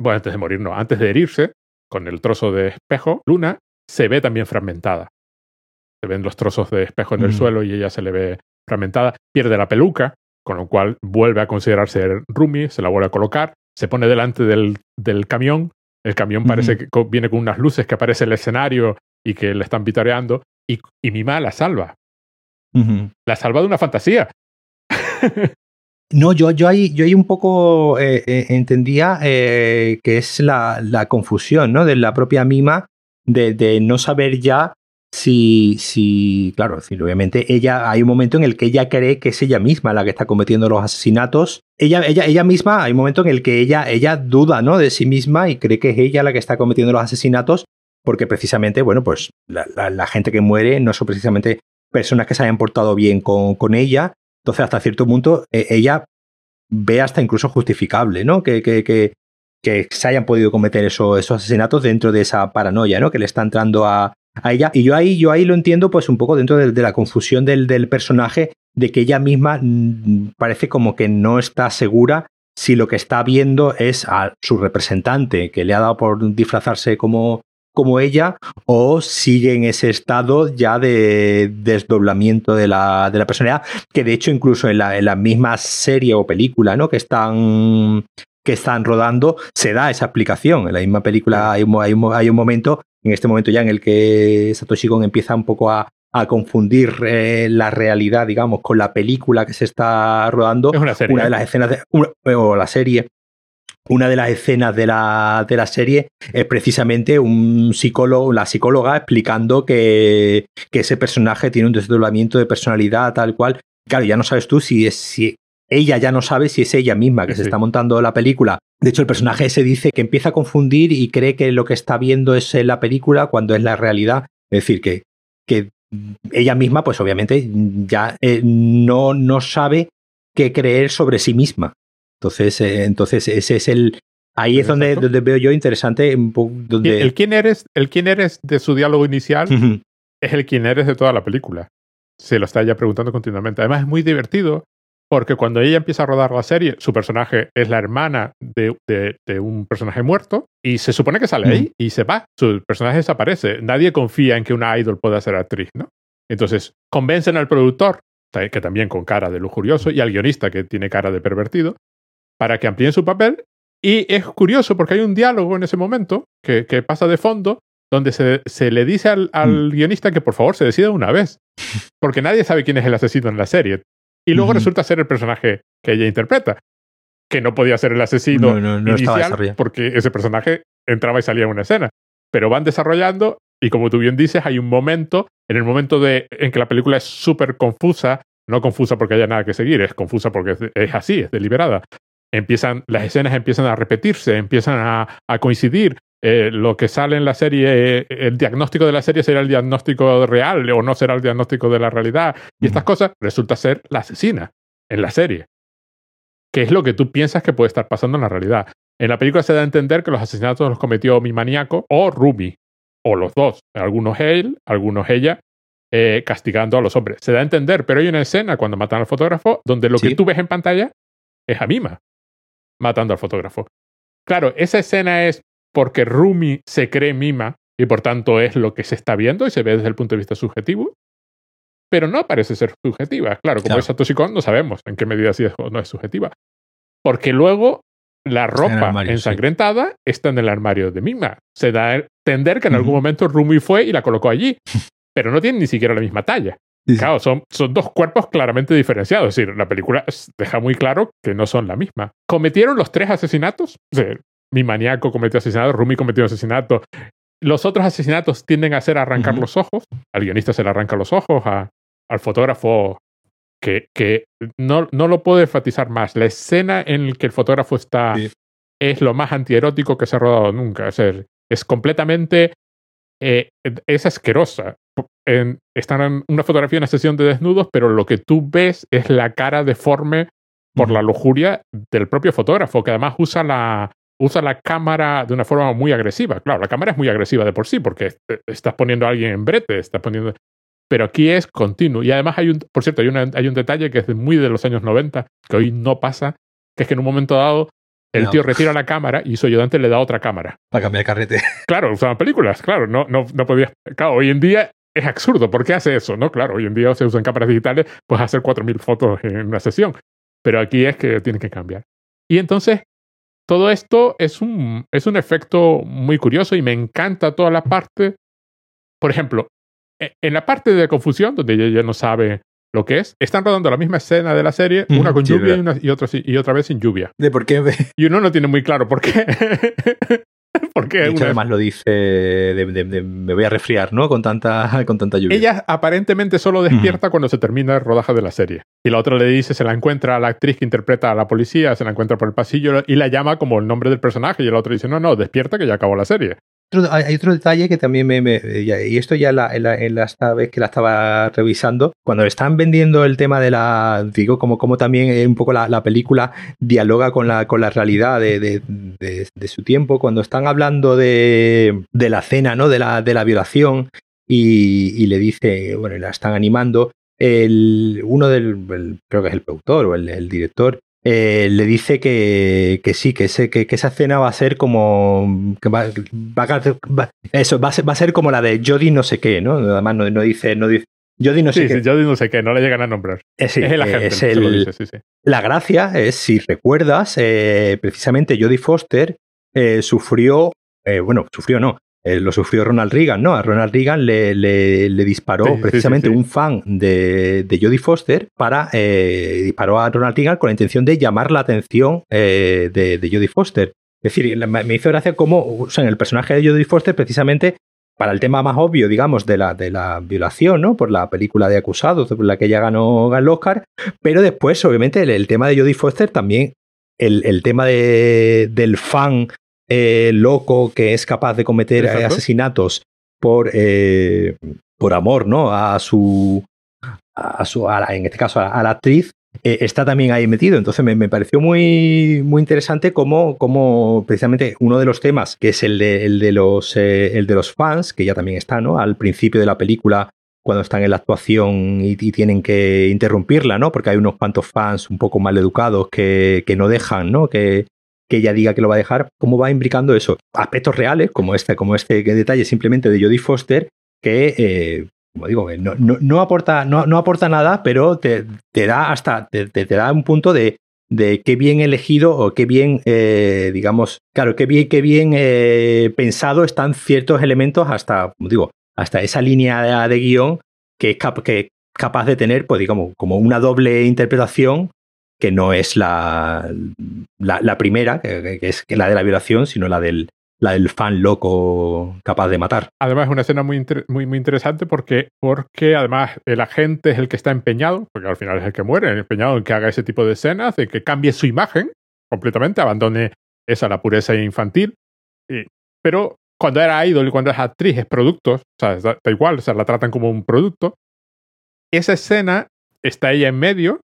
bueno, antes de morir, no, antes de herirse con el trozo de espejo, Luna se ve también fragmentada se ven los trozos de espejo en el suelo y ella se le ve fragmentada, pierde la peluca, con lo cual vuelve a considerarse Rumi, se la vuelve a colocar, se pone delante del, del camión, el camión parece que viene con unas luces que aparece el escenario y que le están vitoreando, y, y Mima la salva. La salva de una fantasía. *laughs* No, yo, yo, ahí, yo ahí un poco eh, eh, entendía eh, que es la, la, confusión ¿no? de la propia Mima de, de, no saber ya si, si, claro, obviamente ella, hay un momento en el que ella cree que es ella misma la que está cometiendo los asesinatos. Ella, ella, ella misma, hay un momento en el que ella, ella duda, ¿no? De sí misma y cree que es ella la que está cometiendo los asesinatos, porque precisamente, bueno, pues la, gente que muere no son precisamente personas que se hayan portado bien con, con ella. Entonces, hasta cierto punto, e, ella ve hasta incluso justificable, ¿no? Que, que, que, que se hayan podido cometer esos, esos asesinatos dentro de esa paranoia, ¿no? Que le está entrando a, a ella. Y yo ahí, yo ahí lo entiendo, pues un poco dentro de, la confusión del, del, personaje, de que ella misma mm, parece como que no está segura si lo que está viendo es a su representante, que le ha dado por disfrazarse como, como ella, o sigue en ese estado ya de desdoblamiento de la, de la personalidad, que de hecho incluso en la, en la misma serie o película ¿no? que están que están rodando, se da esa explicación. En la misma película hay un, hay hay un momento en este momento ya en el que Satoshi Kon empieza un poco a, confundir eh, la realidad, digamos, con la película que se está rodando. Es una serie. Una de las escenas de, o la serie. Una de las escenas de la, de la serie es precisamente un psicólogo, la psicóloga explicando que, que ese personaje tiene un desdoblamiento de personalidad tal cual. Claro, ya no sabes tú si es, si ella ya no sabe si es ella misma que se está montando la película. De hecho, el personaje ese dice que empieza a confundir y cree que lo que está viendo es la película cuando es la realidad. Es decir, que, que ella misma, pues obviamente, ya eh, no, no sabe qué creer sobre sí misma. Entonces, eh, entonces ese es el. Ahí es donde, donde, veo yo interesante. Donde... El, quién eres, el quién eres de su diálogo inicial es el quién eres de toda la película. Se lo está ella preguntando continuamente. Además, es muy divertido porque cuando ella empieza a rodar la serie, su personaje es la hermana de, de, un personaje muerto y se supone que sale ahí y se va. Su personaje desaparece. Nadie confía en que una idol pueda ser actriz, ¿no? Entonces, convencen al productor, que también con cara de lujurioso, y al guionista, que tiene cara de pervertido, para que amplíen su papel. Y es curioso porque hay un diálogo en ese momento que, que pasa de fondo donde se, se le dice al, al, guionista que por favor se decida una vez, *laughs* porque nadie sabe quién es el asesino en la serie. Y luego resulta ser el personaje que ella interpreta, que no podía ser el asesino inicial porque ese personaje entraba y salía en una escena. Pero van desarrollando y como tú bien dices, hay un momento, en el momento de, en que la película es súper confusa, no confusa porque haya nada que seguir, es confusa porque es, así, es deliberada. Empiezan, las escenas empiezan a repetirse, empiezan a, a coincidir, eh, lo que sale en la serie, el diagnóstico de la serie será el diagnóstico real o no será el diagnóstico de la realidad. Y estas cosas resulta ser la asesina en la serie. Que es lo que tú piensas que puede estar pasando en la realidad. En la película se da a entender que los asesinatos los cometió mi maníaco o Rumi, o los dos. Algunos él, algunos ella, eh, castigando a los hombres. Se da a entender, pero hay una escena cuando matan al fotógrafo donde lo que tú ves en pantalla es a Mima matando al fotógrafo. Claro, esa escena es porque Rumi se cree mima y por tanto es lo que se está viendo y se ve desde el punto de vista subjetivo, pero no parece ser subjetiva. Claro, como es Satoshi no sabemos en qué medida sí es o no es subjetiva. Porque luego la ropa ensangrentada está en el armario de Mima. Se da a entender que en algún momento Rumi fue y la colocó allí, *laughs* pero no tiene ni siquiera la misma talla. Claro, son, son dos cuerpos claramente diferenciados. Es decir, la película deja muy claro que no son la misma. ¿Cometieron los tres asesinatos? Mi maníaco cometió asesinato, Rumi cometió asesinato. Los otros asesinatos tienden a hacer arrancar los ojos. Al guionista se le arranca los ojos, al fotógrafo que, que no, no, lo puedo enfatizar más. La escena en la que el fotógrafo está es lo más antierótico que se ha rodado nunca. Es, es completamente... Eh, es asquerosa. En, están en una fotografía, en una sesión de desnudos, pero lo que tú ves es la cara deforme por la lujuria del propio fotógrafo, que además usa la, usa la cámara de una forma muy agresiva. Claro, la cámara es muy agresiva de por sí, porque estás poniendo a alguien en brete, estás poniendo... Pero aquí es continuo. Y además hay un, por cierto, hay, hay un detalle que es muy de los años 90, que hoy no pasa, que es que en un momento dado el tío retira la cámara y su ayudante le da otra cámara. Para cambiar el carrete. *laughs* Claro, usaban películas, claro, no, no, no podía... Claro, hoy en día es absurdo. ¿Por qué hace eso? No, claro, hoy en día se usan cámaras digitales, pues hacer 4.000 fotos en una sesión. Pero aquí es que tiene que cambiar. Y entonces todo esto es un, es un efecto muy curioso y me encanta toda la parte. Por ejemplo, e, en la parte de confusión, donde ella ya no sabe lo que es, están rodando la misma escena de la serie, una con lluvia y, otra, y otra vez sin lluvia. ¿De por qué? Y uno no tiene muy claro por qué. *laughs* *laughs* Porque además lo dice de, me voy a resfriar, ¿no? Con tanta, *laughs* con tanta lluvia. Ella aparentemente solo despierta cuando se termina el rodaje de la serie. Y la otra le dice, se la encuentra a la actriz que interpreta a la policía, se la encuentra por el pasillo y la llama como el nombre del personaje. Y la otra dice, no, no, despierta que ya acabó la serie hay otro detalle que también me, y esto ya la, esta vez que la estaba revisando, cuando están vendiendo el tema de la, digo, como, como también eh, un poco la, película dialoga con la, con la realidad de, su tiempo, cuando están hablando de, la cena, ¿no? De la, de la violación y, le dice, bueno, la están animando, el, uno del, creo que es el productor o el director, eh, le dice que, que sí, que, ese, que, esa escena va a ser como. Que va, va, eso, va a, ser, va a ser como la de Jody no sé qué, ¿no? Además, no, no dice. No dice Jody no sé qué. Sí, Jody no sé qué, no le llegan a nombrar. Eh, es el agente. Es el, La gracia es, si recuerdas, eh, precisamente Jodie Foster sufrió. bueno, sufrió no. Eh, lo sufrió Ronald Reagan, ¿no? A Ronald Reagan le, le, disparó precisamente un fan de, de Jodie Foster para eh, disparó a Ronald Reagan con la intención de llamar la atención eh, de, de Jodie Foster. Es decir, me hizo gracia cómo, o sea, en el personaje de Jodie Foster precisamente para el tema más obvio, digamos, de la, de la violación, ¿no? Por la película de Acusados, por la que ella ganó el Oscar. Pero después, obviamente, el, tema de Jodie Foster también, el, tema de, del fan eh, loco que es capaz de cometer asesinatos por, eh, por amor, ¿no? A su, a su en este caso, a la actriz, eh, está también ahí metido. Entonces me, pareció muy, muy interesante cómo, cómo, precisamente uno de los temas, que es el de, el de, los, eh, el de los fans, que ya también está, ¿no? Al principio de la película, cuando están en la actuación y, tienen que interrumpirla, ¿no? Porque hay unos cuantos fans un poco mal educados que, que no dejan, ¿no? Que, que ella diga que lo va a dejar, cómo va imbricando eso. Aspectos reales, como este, como este detalle simplemente de Jodie Foster, que eh, como digo, no, no, aporta, no, no, aporta nada, pero te, te da hasta, te, te, da un punto de, de qué bien elegido o qué bien, eh, digamos, claro, qué bien, qué bien eh, pensado están ciertos elementos hasta, digo, hasta esa línea de, guion que es, que capaz de tener, pues digamos, como una doble interpretación que no es la, la, primera, que, que, es la de la violación, sino la del, la del fan loco capaz de matar. Además es una escena muy, muy, muy interesante porque, porque además el agente es el que está empeñado, porque al final es el que muere, empeñado en que haga ese tipo de escenas, en que cambie su imagen completamente, abandone esa la pureza infantil. pero cuando era idol y cuando es actriz es producto, o sea, da, igual, o sea, la tratan como un producto. Esa escena está ella en medio.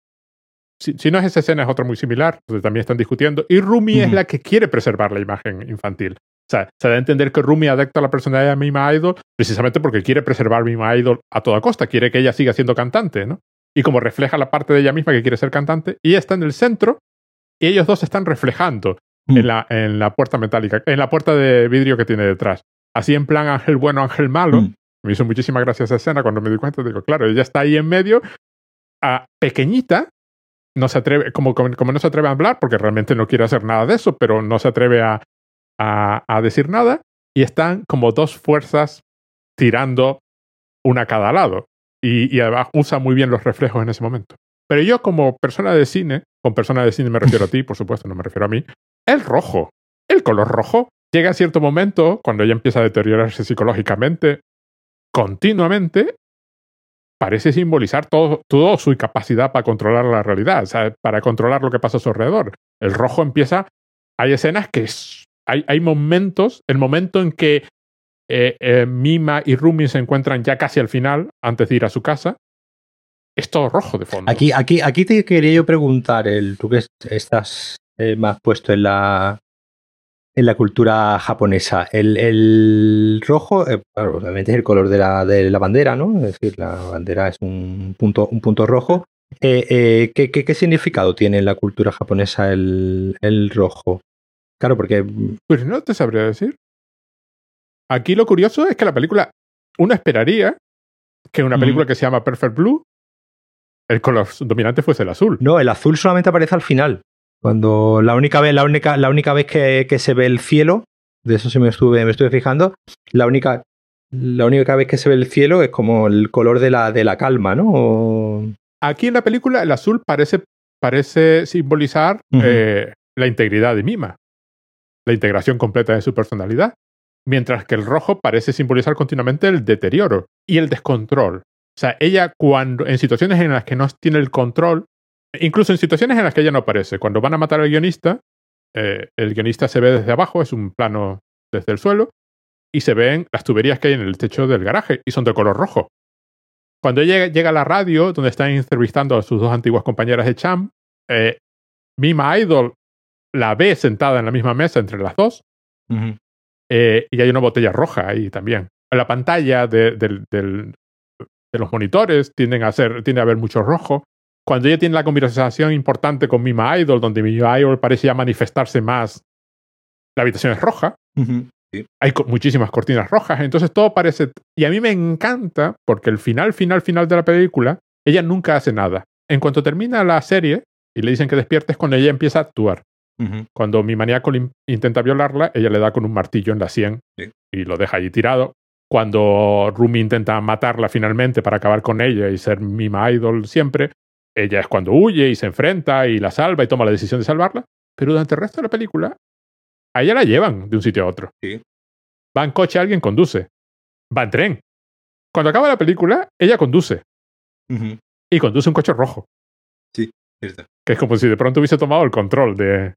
Si, no es esa escena, es otra muy similar, donde también están discutiendo. Y Rumi es la que quiere preservar la imagen infantil. O sea, se da a entender que Rumi adapta la personalidad de Mima Idol precisamente porque quiere preservar Mima Idol a toda costa, quiere que ella siga siendo cantante, ¿no? Y como refleja la parte de ella misma que quiere ser cantante, y está en el centro y ellos dos están reflejando mm. en, la, en la puerta metálica, en la puerta de vidrio que tiene detrás. Así en plan ángel bueno, ángel malo. Mm. Me hizo muchísima gracia esa escena cuando me di cuenta. Digo, claro, ella está ahí en medio, a, pequeñita, no se atreve, como, como, no se atreve a hablar, porque realmente no quiere hacer nada de eso, pero no se atreve a, a, decir nada y están como dos fuerzas tirando una a cada lado. Y, y, además usa muy bien los reflejos en ese momento. Pero yo como persona de cine, con persona de cine me refiero a ti, por supuesto, no me refiero a mí, el rojo, el color rojo, llega a cierto momento, cuando ella empieza a deteriorarse psicológicamente, continuamente, parece simbolizar todo, su incapacidad para controlar la realidad, o sea, para controlar lo que pasa a su alrededor. El rojo empieza, hay escenas que hay, momentos, el momento en que eh, eh, Mima y Rumi se encuentran ya casi al final, antes de ir a su casa, es todo rojo de fondo. Aquí, aquí, aquí te quería yo preguntar, el, tú que estás eh, más puesto en la, en la cultura japonesa, el, rojo, obviamente es el color de la, de la bandera, ¿no? Es decir, la bandera es un punto, un punto rojo. ¿qué, qué, significado tiene en la cultura japonesa el, el rojo? Claro, porque. Pues no te sabría decir. Aquí lo curioso es que la película. Uno esperaría que una película que se llama Perfect Blue, el color dominante fuese el azul. No, el azul solamente aparece al final. Cuando la única vez, la única, la única vez que, que se ve el cielo, de eso sí me estuve, me estuve fijando, la única, la única vez que se ve el cielo es como el color de la, de la calma, ¿no? Aquí en la película el azul parece, parece simbolizar eh, la integridad de Mima la integración completa de su personalidad, mientras que el rojo parece simbolizar continuamente el deterioro y el descontrol. O sea, ella cuando en situaciones en las que no tiene el control, incluso en situaciones en las que ella no aparece, cuando van a matar al guionista, eh, el guionista se ve desde abajo, es un plano desde el suelo, y se ven las tuberías que hay en el techo del garaje y son de color rojo. Cuando ella llega a la radio, donde están entrevistando a sus dos antiguas compañeras de Cham, eh, Mima Idol la ve sentada en la misma mesa entre las dos. Eh, y hay una botella roja ahí también. La pantalla de, los monitores tienden a, ser, tiende a haber mucho rojo. Cuando ella tiene la conversación importante con Mima Idol, donde Mima Idol parece ya manifestarse más, la habitación es roja. Hay muchísimas cortinas rojas, entonces todo parece... Y a mí me encanta porque el final, final, final de la película, ella nunca hace nada. En cuanto termina la serie y le dicen que despierte es cuando ella empieza a actuar. Cuando mi maníaco intenta violarla, ella le da con un martillo en la sien y lo deja allí tirado. Cuando Rumi intenta matarla finalmente para acabar con ella y ser Mima Idol siempre, ella es cuando huye y se enfrenta y la salva y toma la decisión de salvarla. Pero durante el resto de la película, a ella la llevan de un sitio a otro. Va en coche, alguien conduce. va en tren. Cuando acaba la película, ella conduce. Y conduce un coche rojo. Sí, cierto. Que es como si de pronto hubiese tomado el control de.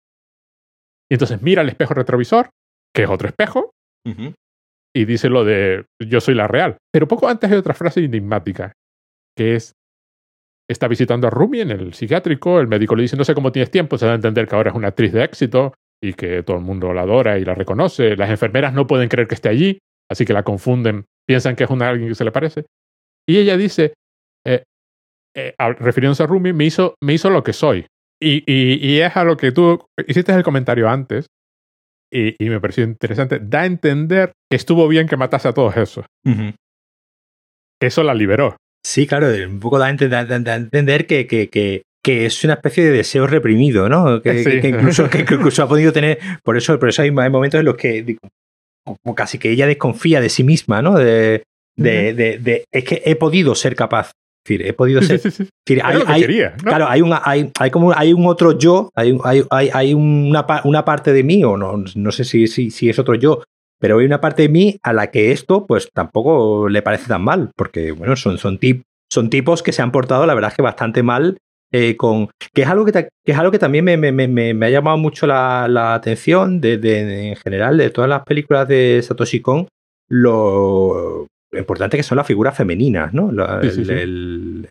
Y entonces mira el espejo retrovisor, que es otro espejo, y dice lo de yo soy la real. Pero poco antes hay otra frase enigmática, que es está visitando a Rumi en el psiquiátrico, el médico le dice no sé cómo tienes tiempo, se da a entender que ahora es una actriz de éxito y que todo el mundo la adora y la reconoce, las enfermeras no pueden creer que esté allí, así que la confunden, piensan que es una alguien que se le parece. Y ella dice, eh, eh, refiriéndose a Rumi, me hizo, me hizo lo que soy. Y, y, es a lo que tú hiciste el comentario antes, y, me pareció interesante, da a entender que estuvo bien que matase a todos esos. Eso la liberó. Sí, claro, un poco da a entender, que, que, que, que, es una especie de deseo reprimido, ¿no? Que, incluso, que, incluso ha podido tener. Por eso, por eso hay, momentos en los que como casi que ella desconfía de sí misma, ¿no? De, de, de, es que he podido ser capaz. Es decir, he podido ser. hay, Claro, hay, una, hay, hay, como, hay un otro yo, hay, hay, hay una, una, parte de mí, o no, no sé si, si, si es otro yo, pero hay una parte de mí a la que esto, pues tampoco le parece tan mal, porque, bueno, son, son, son tipos que se han portado, la verdad, es que bastante mal. Eh, con, que, es algo que, que, es algo que también me, me, me, ha llamado mucho la, la atención de, de, en general de todas las películas de Satoshi Kon, lo, importante que son las figuras femeninas, ¿no? el,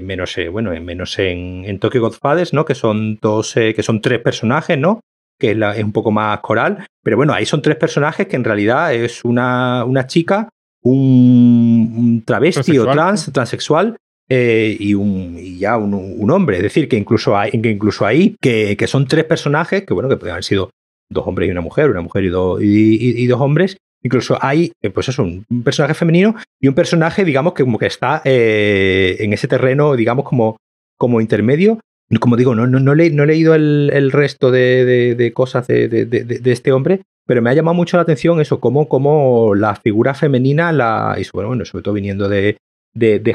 menos, eh, bueno, menos en, en Tokyo Godfathers, ¿no? Que son dos, eh, que son tres personajes, ¿no? Que es, un poco más coral. Pero bueno, ahí son tres personajes que en realidad es una, una chica, un, travesti o trans, transexual eh, y, un, y ya un, un, hombre. Es decir, que incluso, hay, que incluso ahí, que, que, son tres personajes, que bueno, que pueden haber sido dos hombres y una mujer, una mujer y, y, dos hombres. Incluso hay, eh, pues eso, un personaje femenino y un personaje, digamos, que como que está eh, en ese terreno, digamos, como, como intermedio, como digo, no, no, no, he leído el, resto de, cosas de, este hombre, pero me ha llamado mucho la atención eso, cómo, cómo la figura femenina, la, y bueno, sobre todo viniendo de,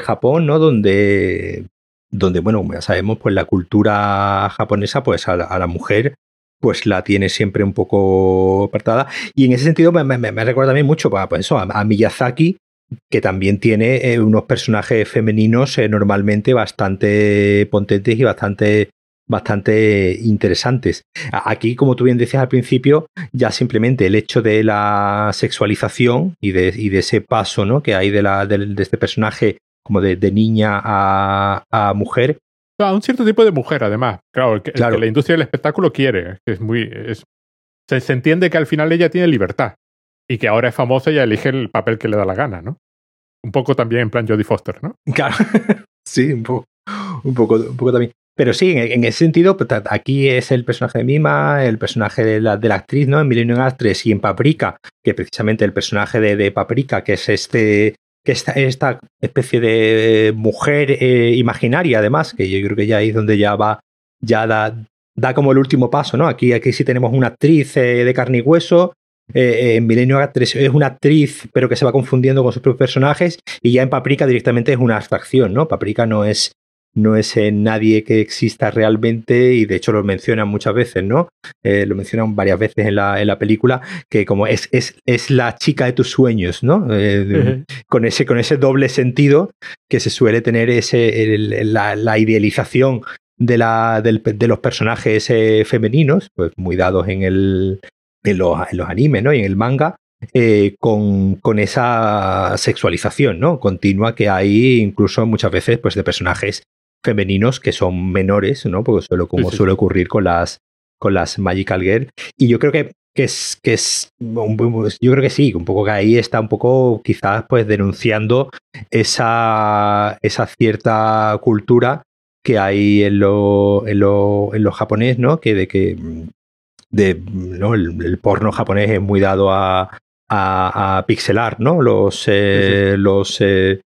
Japón, ¿no? Donde, donde, bueno, ya sabemos, pues la cultura japonesa, pues a la, mujer, pues la tiene siempre un poco apartada. Y en ese sentido me, me, recuerda también mucho pues eso, a Miyazaki, que también tiene eh, unos personajes femeninos eh, normalmente bastante potentes y bastante, bastante interesantes. Aquí, como tú bien decías al principio, ya simplemente el hecho de la sexualización y de, y de ese paso ¿no? que hay de, la, de, este personaje como de, niña a, a, mujer. A un cierto tipo de mujer, además. Claro, que, claro. la industria del espectáculo quiere. Es muy, es, se entiende que al final ella tiene libertad y que ahora es famosa y elige el papel que le da la gana, ¿no? Un poco también en plan Jodie Foster, ¿no? Claro, *laughs* sí, un poco, un poco, también. Pero sí, en, ese sentido, pues, aquí es el personaje de Mima, el personaje de la, de la actriz, ¿no? En Millennium Actress y en Paprika, que precisamente el personaje de, de Paprika, que es este que esta, esta especie de mujer eh, imaginaria, además, que yo creo que ya es donde ya va, ya da, da como el último paso, ¿no? Aquí, aquí sí tenemos una actriz eh, de carne y hueso, eh, en Milenio es una actriz, pero que se va confundiendo con sus propios personajes, y ya en Paprika directamente es una abstracción, ¿no? Paprika no es, no es eh, nadie que exista realmente, y de hecho lo mencionan muchas veces, ¿no? Eh, lo mencionan varias veces en la, en la película, que como es, es, es la chica de tus sueños, ¿no? con, ese, con ese doble sentido que se suele tener ese, la, la, idealización de, la, de los personajes femeninos, pues muy dados en el, en los, animes ¿no? y en el manga, eh, con, con, esa sexualización ¿no? continua que hay incluso muchas veces pues, de personajes femeninos que son menores, ¿no? Porque suele, como suele ocurrir con las, con las Magical Girl. Y yo creo que, que es, que es, yo creo que sí, un poco que ahí está un poco quizás pues denunciando esa, esa cierta cultura que hay en lo, en lo, en lo japonés, ¿no? Que de que de ¿no? el, porno japonés es muy dado a, a, pixelar ¿no? los, eh, los, eh,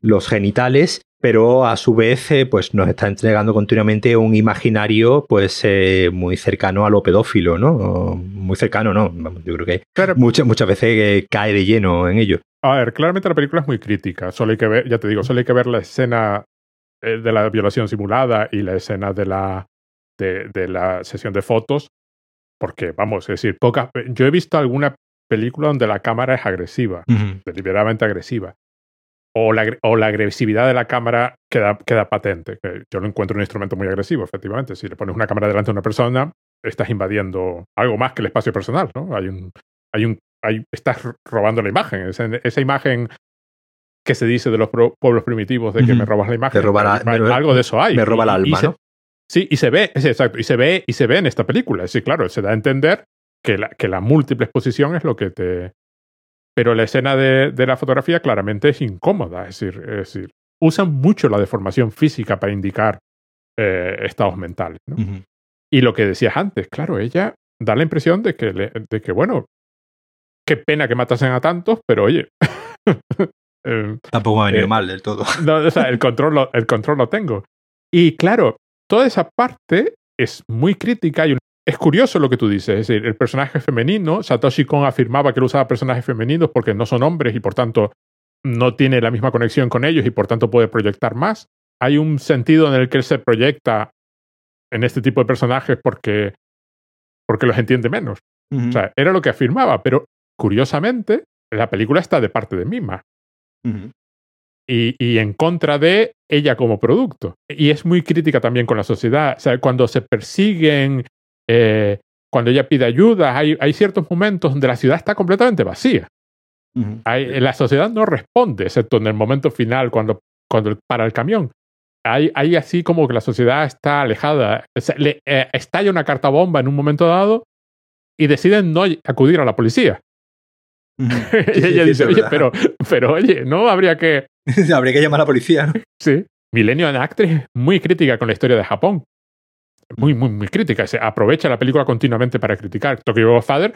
los genitales pero a su vez eh, pues nos está entregando continuamente un imaginario pues muy cercano a lo pedófilo, ¿no? Muy cercano, ¿no? Yo creo que muchas, muchas veces cae de lleno en ello. A ver, claramente la película es muy crítica. Solo hay que ver, ya te digo, solo hay que ver la escena de la violación simulada y la escena de la, de, de la sesión de fotos porque, vamos, es decir, poca, yo he visto alguna película donde la cámara es agresiva, deliberadamente agresiva. O la, o la, agresividad de la cámara queda, queda patente. Yo lo encuentro un instrumento muy agresivo, efectivamente. Si le pones una cámara delante de una persona, estás invadiendo algo más que el espacio personal, ¿no? Hay un, hay un, hay, estás robando la imagen. Esa, esa imagen que se dice de los pueblos primitivos de que me robas la imagen. algo de eso hay. Me roba el alma, ¿no? Sí, y se ve, exacto, y se ve, y se ve en esta película. Sí, claro, se da a entender que la, que la múltiple exposición es lo que te. Pero la escena de, de la fotografía claramente es incómoda. Es decir, es decir, usan mucho la deformación física para indicar eh, estados mentales. Y lo que decías antes, claro, ella da la impresión de que, de que bueno, qué pena que matasen a tantos, pero oye. *laughs* Eh, Tampoco me ha venido eh, mal del todo. o sea, el control, lo, el control lo tengo. Y claro, toda esa parte es muy crítica y es curioso lo que tú dices. Es decir, el personaje femenino, Satoshi Kon afirmaba que él usaba personajes femeninos porque no son hombres y por tanto no tiene la misma conexión con ellos y por tanto puede proyectar más. Hay un sentido en el que él se proyecta en este tipo de personajes porque, porque los entiende menos. O sea, era lo que afirmaba, pero curiosamente, la película está de parte de Mima y, en contra de ella como producto. Y es muy crítica también con la sociedad. O sea, cuando se persiguen, eh, cuando ella pide ayuda, hay, hay, ciertos momentos donde la ciudad está completamente vacía. la sociedad no responde, excepto en el momento final, cuando, cuando para el camión. Hay, hay, así como que la sociedad está alejada. le, eh, estalla una carta bomba en un momento dado y deciden no acudir a la policía. *laughs* y ella dice, oye, pero, pero oye, ¿no? Habría que... *laughs* Habría que llamar a la policía, ¿no? Sí. Milenio en Actress, muy crítica con la historia de Japón. Muy, muy, muy crítica. Se aprovecha la película continuamente para criticar. Tokyo Father,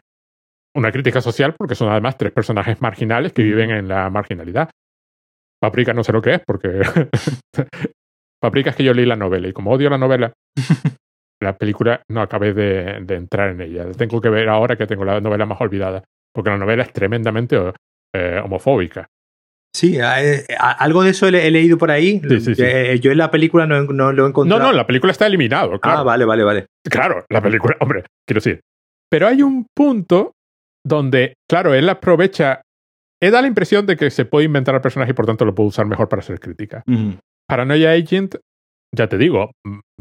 una crítica social porque son además tres personajes marginales que viven en la marginalidad. Paprika no sé lo que es porque... *laughs* Paprika es que yo leí la novela y como odio la novela, la película no acabé de, de entrar en ella. Tengo que ver ahora que tengo la novela más olvidada porque la novela es tremendamente eh, homofóbica. Sí, eh, algo de eso he, leído por ahí. Eh, yo en la película no, lo he encontrado. No, no, la película está eliminado. Ah, vale, vale, vale. Claro, la película, *laughs* hombre, quiero decir. Pero hay un punto donde, claro, él aprovecha. Él da la impresión de que se puede inventar al personaje y por tanto lo puede usar mejor para hacer crítica. Paranoia Agent, ya te digo,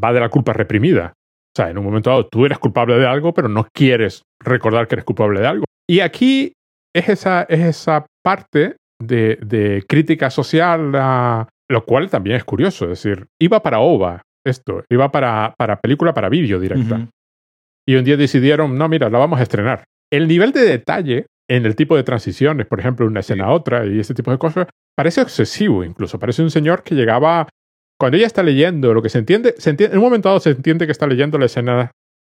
va de la culpa reprimida. O sea, en un momento dado tú eres culpable de algo, pero no quieres recordar que eres culpable de algo. Y aquí es esa, es esa parte de, de crítica social, lo cual también es curioso. Es decir, iba para OVA esto, iba para, para película para vídeo directa. Y un día decidieron, no, mira, la vamos a estrenar. El nivel de detalle en el tipo de transiciones, por ejemplo, una escena a otra y ese tipo de cosas, parece excesivo incluso. Parece un señor que llegaba, cuando ella está leyendo, lo que se entiende, se entiende en un momento dado se entiende que está leyendo la escena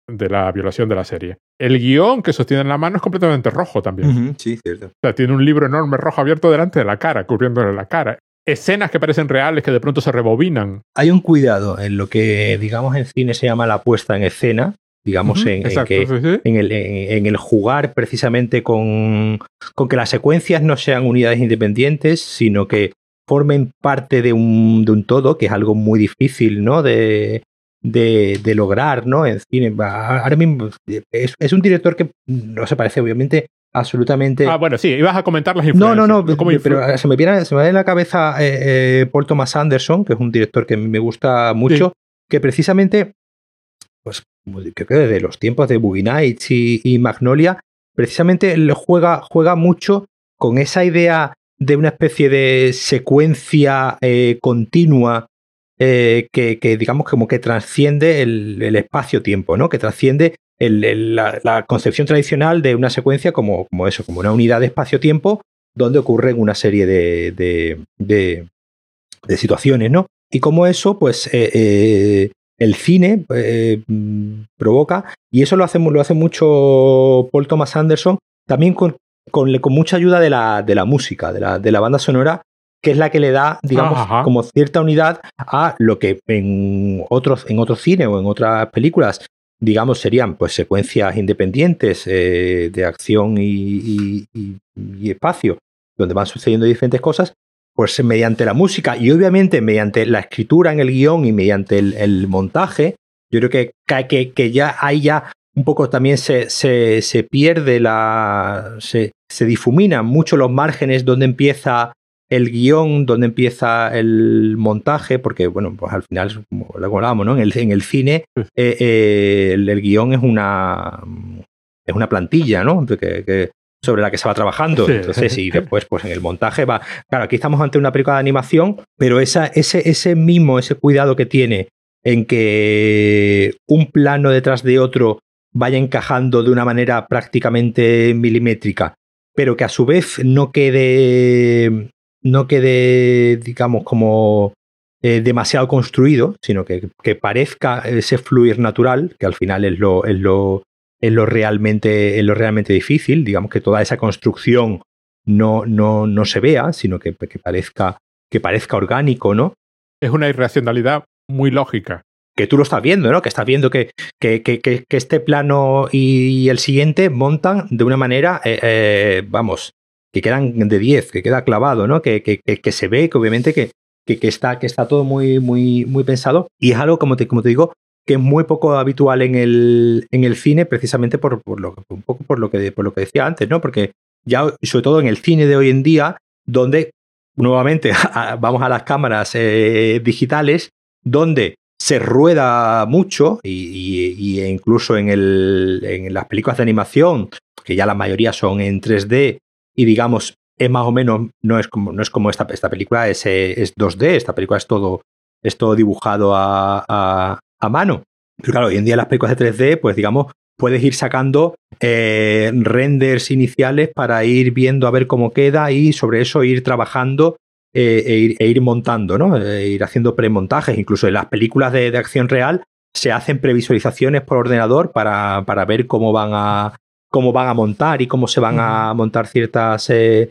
de la violación de la serie. El guion que sostiene en la mano es completamente rojo también. sí, cierto. O sea, tiene un libro enorme rojo abierto delante de la cara, cubriéndole la cara. Escenas que parecen reales que de pronto se rebobinan. Hay un cuidado en lo que, digamos, en cine se llama la puesta en escena, digamos, en, en, el, en, el, jugar precisamente con, con que las secuencias no sean unidades independientes, sino que formen parte de un, de un todo, que es algo muy difícil, ¿no? De, de, de, lograr, ¿no? En cine. Ahora mismo es, es, un director que no se parece, obviamente, absolutamente. Ah, bueno, sí, ibas a comentar las influencias. No, no, no, pero se me viene, se me viene en la cabeza eh, eh, Paul Thomas Anderson, que es un director que me gusta mucho, que precisamente, pues creo que desde los tiempos de Boogie Nights y, Magnolia, precisamente juega, juega mucho con esa idea de una especie de secuencia eh, continua eh, que, digamos como que trasciende el, espacio-tiempo, ¿no? Que trasciende la, concepción tradicional de una secuencia como, eso, como una unidad de espacio-tiempo donde ocurren una serie de, situaciones, ¿no? Y como eso, pues eh, eh, el cine provoca, y eso lo hace, lo hace mucho Paul Thomas Anderson, también con, mucha ayuda de la, música, de la banda sonora, que es la que le da, digamos, como cierta unidad a lo que en otros, en otros cines o en otras películas, digamos, serían pues secuencias independientes eh, de acción y, espacio, donde van sucediendo diferentes cosas, pues mediante la música y obviamente mediante la escritura en el guion y mediante el, montaje, yo creo que, que, que ya hay ya un poco también se, se, se pierde la. Se, se difuminan mucho los márgenes donde empieza el guion, donde empieza el montaje, porque, bueno, pues al final, como lo hablábamos, ¿no? En el, en el cine, eh, eh, el, guion es una, es una plantilla, ¿no? Que, sobre la que se va trabajando. Entonces, y *laughs* después, pues en el montaje va. Claro, aquí estamos ante una película de animación, pero esa, ese, ese mismo, ese cuidado que tiene en que un plano detrás de otro vaya encajando de una manera prácticamente milimétrica, pero que a su vez no quede no quede, digamos, como eh, demasiado construido, sino que, que, parezca ese fluir natural, que al final es lo, es lo, es lo, realmente, es lo realmente difícil, digamos que toda esa construcción no, no, no se vea, sino que, que, parezca, que parezca orgánico, ¿no? Es una irracionalidad muy lógica. Que tú lo estás viendo, ¿no? Que estás viendo que, que, que este plano y el siguiente montan de una manera, eh, eh, vamos, que quedan de 10, que queda clavado, ¿no? Que, que, que, se ve que obviamente que, que, está, que está todo muy, muy, muy pensado y es algo, como te, como te digo, que es muy poco habitual en el, en el cine precisamente por, por, lo, un poco por lo, que, por lo que decía antes, ¿no? Porque ya, sobre todo en el cine de hoy en día, donde nuevamente *laughs* vamos a las cámaras eh, digitales, donde se rueda mucho y, y, incluso en, el, en las películas de animación, que ya la mayoría son en 3D y digamos, es más o menos, no es como, no es como esta, esta película, es, es 2D, esta película es todo, es todo dibujado a, a, mano. Pero claro, hoy en día las películas de 3D, pues digamos, puedes ir sacando eh, renders iniciales para ir viendo a ver cómo queda y sobre eso ir trabajando eh, e, ir, e, ir, montando, ¿no? E ir haciendo premontajes. Incluso en las películas de, de, acción real se hacen previsualizaciones por ordenador para, para ver cómo van a, cómo van a montar y cómo se van a montar ciertas, eh,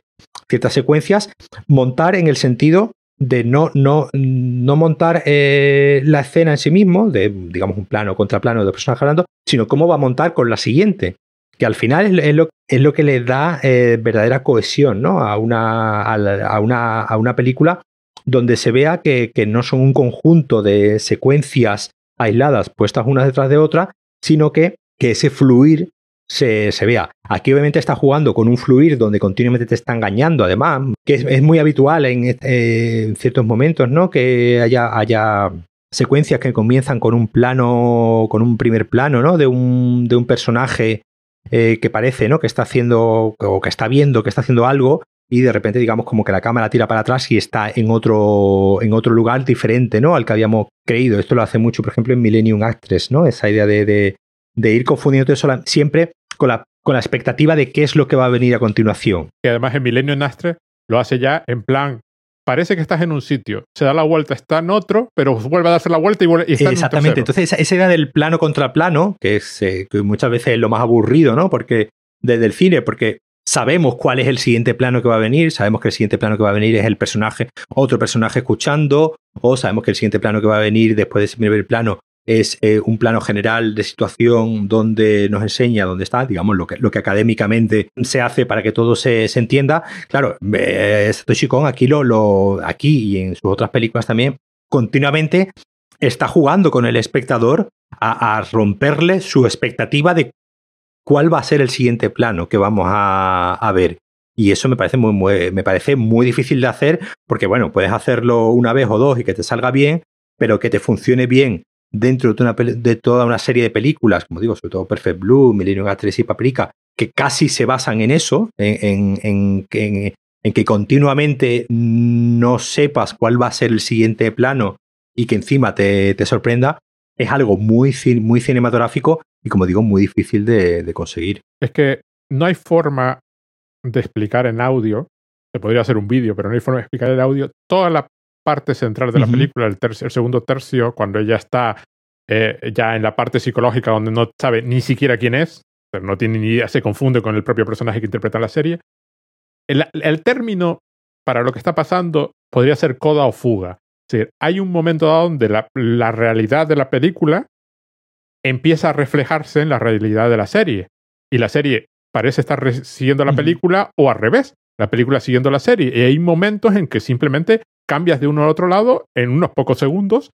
ciertas secuencias. Montar en el sentido de no, no, no montar eh, la escena en sí mismo, de digamos un plano contra plano de personajes hablando, sino cómo va a montar con la siguiente. Que al final es, lo, es lo, que le da eh, verdadera cohesión ¿no? a, una, a, una, a una película donde se vea que, que no son un conjunto de secuencias aisladas puestas unas detrás de otra, sino que, que ese fluir se, se, vea. Aquí obviamente está jugando con un fluir donde continuamente te está engañando, además, que es, muy habitual eh, en, ciertos momentos, ¿no? Que haya, haya secuencias que comienzan con un plano, con un primer plano, ¿no? De un, de un personaje eh, que parece, ¿no? Que está haciendo, o que está viendo que está haciendo algo, y de repente, digamos, como que la cámara tira para atrás y está en otro, en otro lugar diferente, ¿no? Al que habíamos creído. Esto lo hace mucho, por ejemplo, en Millennium Actress, ¿no? Esa idea de, de, de ir confundiendo siempre con la, con la expectativa de qué es lo que va a venir a continuación. Y además en Milenio Nastre lo hace ya en plan, parece que estás en un sitio, se da la vuelta, está en otro, pero vuelve a darse la vuelta y, vuelve, y está Exactamente, en un entonces esa idea del plano contra plano, que es eh, que muchas veces es lo más aburrido, ¿no? Porque desde el cine, porque sabemos cuál es el siguiente plano que va a venir, sabemos que el siguiente plano que va a venir es el personaje, otro personaje escuchando, o sabemos que el siguiente plano que va a venir después de ese primer plano es eh, un plano general de situación donde nos enseña dónde está, digamos, lo que, lo que académicamente se hace para que todo se, entienda. Claro, eh, Satoshi Kon aquí, lo, lo, aquí y en sus otras películas también, continuamente está jugando con el espectador a, romperle su expectativa de cuál va a ser el siguiente plano que vamos a, ver. Y eso me parece muy, me parece muy difícil de hacer porque, bueno, puedes hacerlo una vez o dos y que te salga bien, pero que te funcione bien dentro de, una, de toda una serie de películas, como digo, sobre todo Perfect Blue, Millennium A3 y Paprika, que casi se basan en eso, en, que continuamente no sepas cuál va a ser el siguiente plano y que encima te, sorprenda, es algo muy, muy cinematográfico y, como digo, muy difícil de, de conseguir. Es que no hay forma de explicar en audio, se podría hacer un vídeo, pero no hay forma de explicar en audio toda la parte central de la película, el, el, segundo tercio, cuando ella está eh, ya en la parte psicológica donde no sabe ni siquiera quién es, no tiene ni idea, se confunde con el propio personaje que interpreta la serie. El, el término para lo que está pasando podría ser coda o fuga. Es decir, hay un momento donde la, la realidad de la película empieza a reflejarse en la realidad de la serie. Y la serie parece estar siguiendo la película o al revés, la película siguiendo la serie. Y hay momentos en que simplemente cambias de uno al otro lado en unos pocos segundos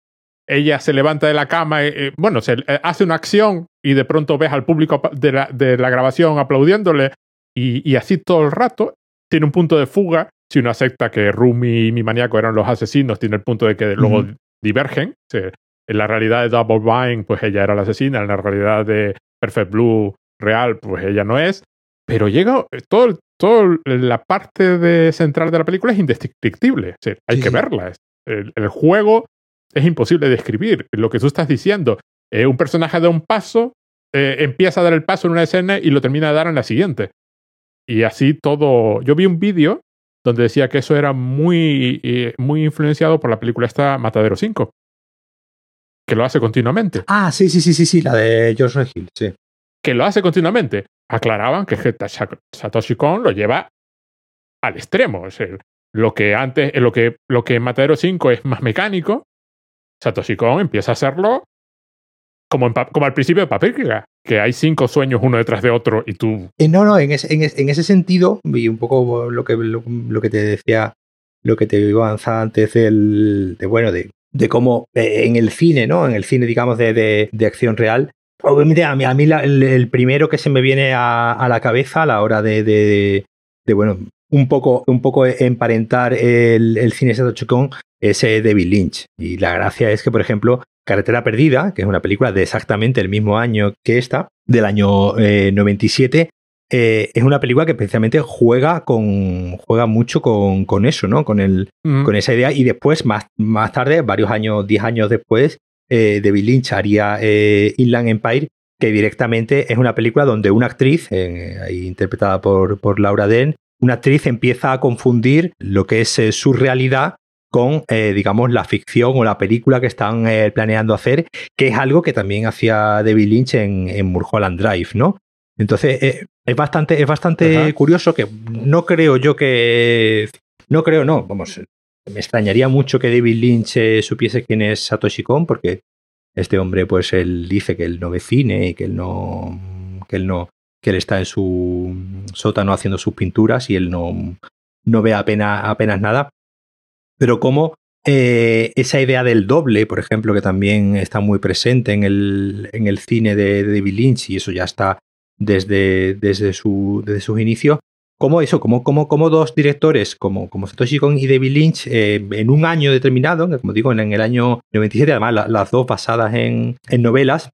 ella se levanta de la cama, bueno, se hace una acción y de pronto ves al público de la, de la grabación aplaudiéndole y, y, así todo el rato. Tiene un punto de fuga. Si uno acepta que Rumi y mi maníaco eran los asesinos, tiene el punto de que luego divergen. en la realidad de Double Bind, pues ella era la asesina. En la realidad de Perfect Blue real, pues ella no es. Pero llega todo, todo la parte de central de la película es indescriptible. hay que verla. El, el, juego es imposible de describir. Lo que tú estás diciendo, eh, un personaje da un paso, eh, empieza a dar el paso en una escena y lo termina de dar en la siguiente. Y así todo. Yo vi un vídeo donde decía que eso era muy, eh, muy influenciado por la película esta Matadero 5. Que lo hace continuamente. Ah, sí, sí, sí, sí, sí, la de George Hill, sí. Que lo hace continuamente. Aclaraban que Satoshi Kon lo lleva al extremo. lo que antes, lo que, lo que en Matadero 5 es más mecánico, Satoshi Kon empieza a hacerlo como, como al principio de Paprika, que hay cinco sueños uno detrás de otro y tú... Eh, no, no, en ese, en, ese sentido, y un poco lo que, lo, que te decía, lo que te iba a antes del, de, bueno, de, de cómo eh, en el cine, ¿no? En el cine, digamos, de, de, acción real, Obviamente, a mí, a mí el, primero que se me viene a, a la cabeza a la hora de, de, de, bueno, un poco, un poco emparentar el, el cine Satoshi Kon es David Lynch. Y la gracia es que, por ejemplo, Carretera Perdida, que es una película de exactamente el mismo año que esta, del año 97, eh, eh, es una película que precisamente juega con juega mucho con, con eso, ¿no? Con, el, con esa idea. Y después, más, más tarde, varios años, 10 años después, eh, David Lynch haría eh, Inland Empire, que directamente es una película donde una actriz, interpretada por, por Laura Den, una actriz empieza a confundir lo que es su realidad con, eh, digamos, la ficción o la película que están eh, planeando hacer, que es algo que también hacía David Lynch en, en Mulholland Drive, ¿no? Entonces, eh, es bastante, es bastante curioso que no creo yo que. No creo, no, vamos. Me extrañaría mucho que David Lynch supiese quién es Satoshi Kon, porque este hombre, pues él dice que él no ve cine y que él no. que él no. que él está en su sótano haciendo sus pinturas y él no, no ve apenas, apenas nada pero como eh, esa idea del doble, por ejemplo, que también está muy presente en el, en el cine de, David Lynch, y eso ya está desde, desde, su, desde sus inicios, como eso, como, como, como dos directores como, como Satoshi Kon y David Lynch eh, en un año determinado, como digo, en, el año 97, además las dos basadas en, en novelas,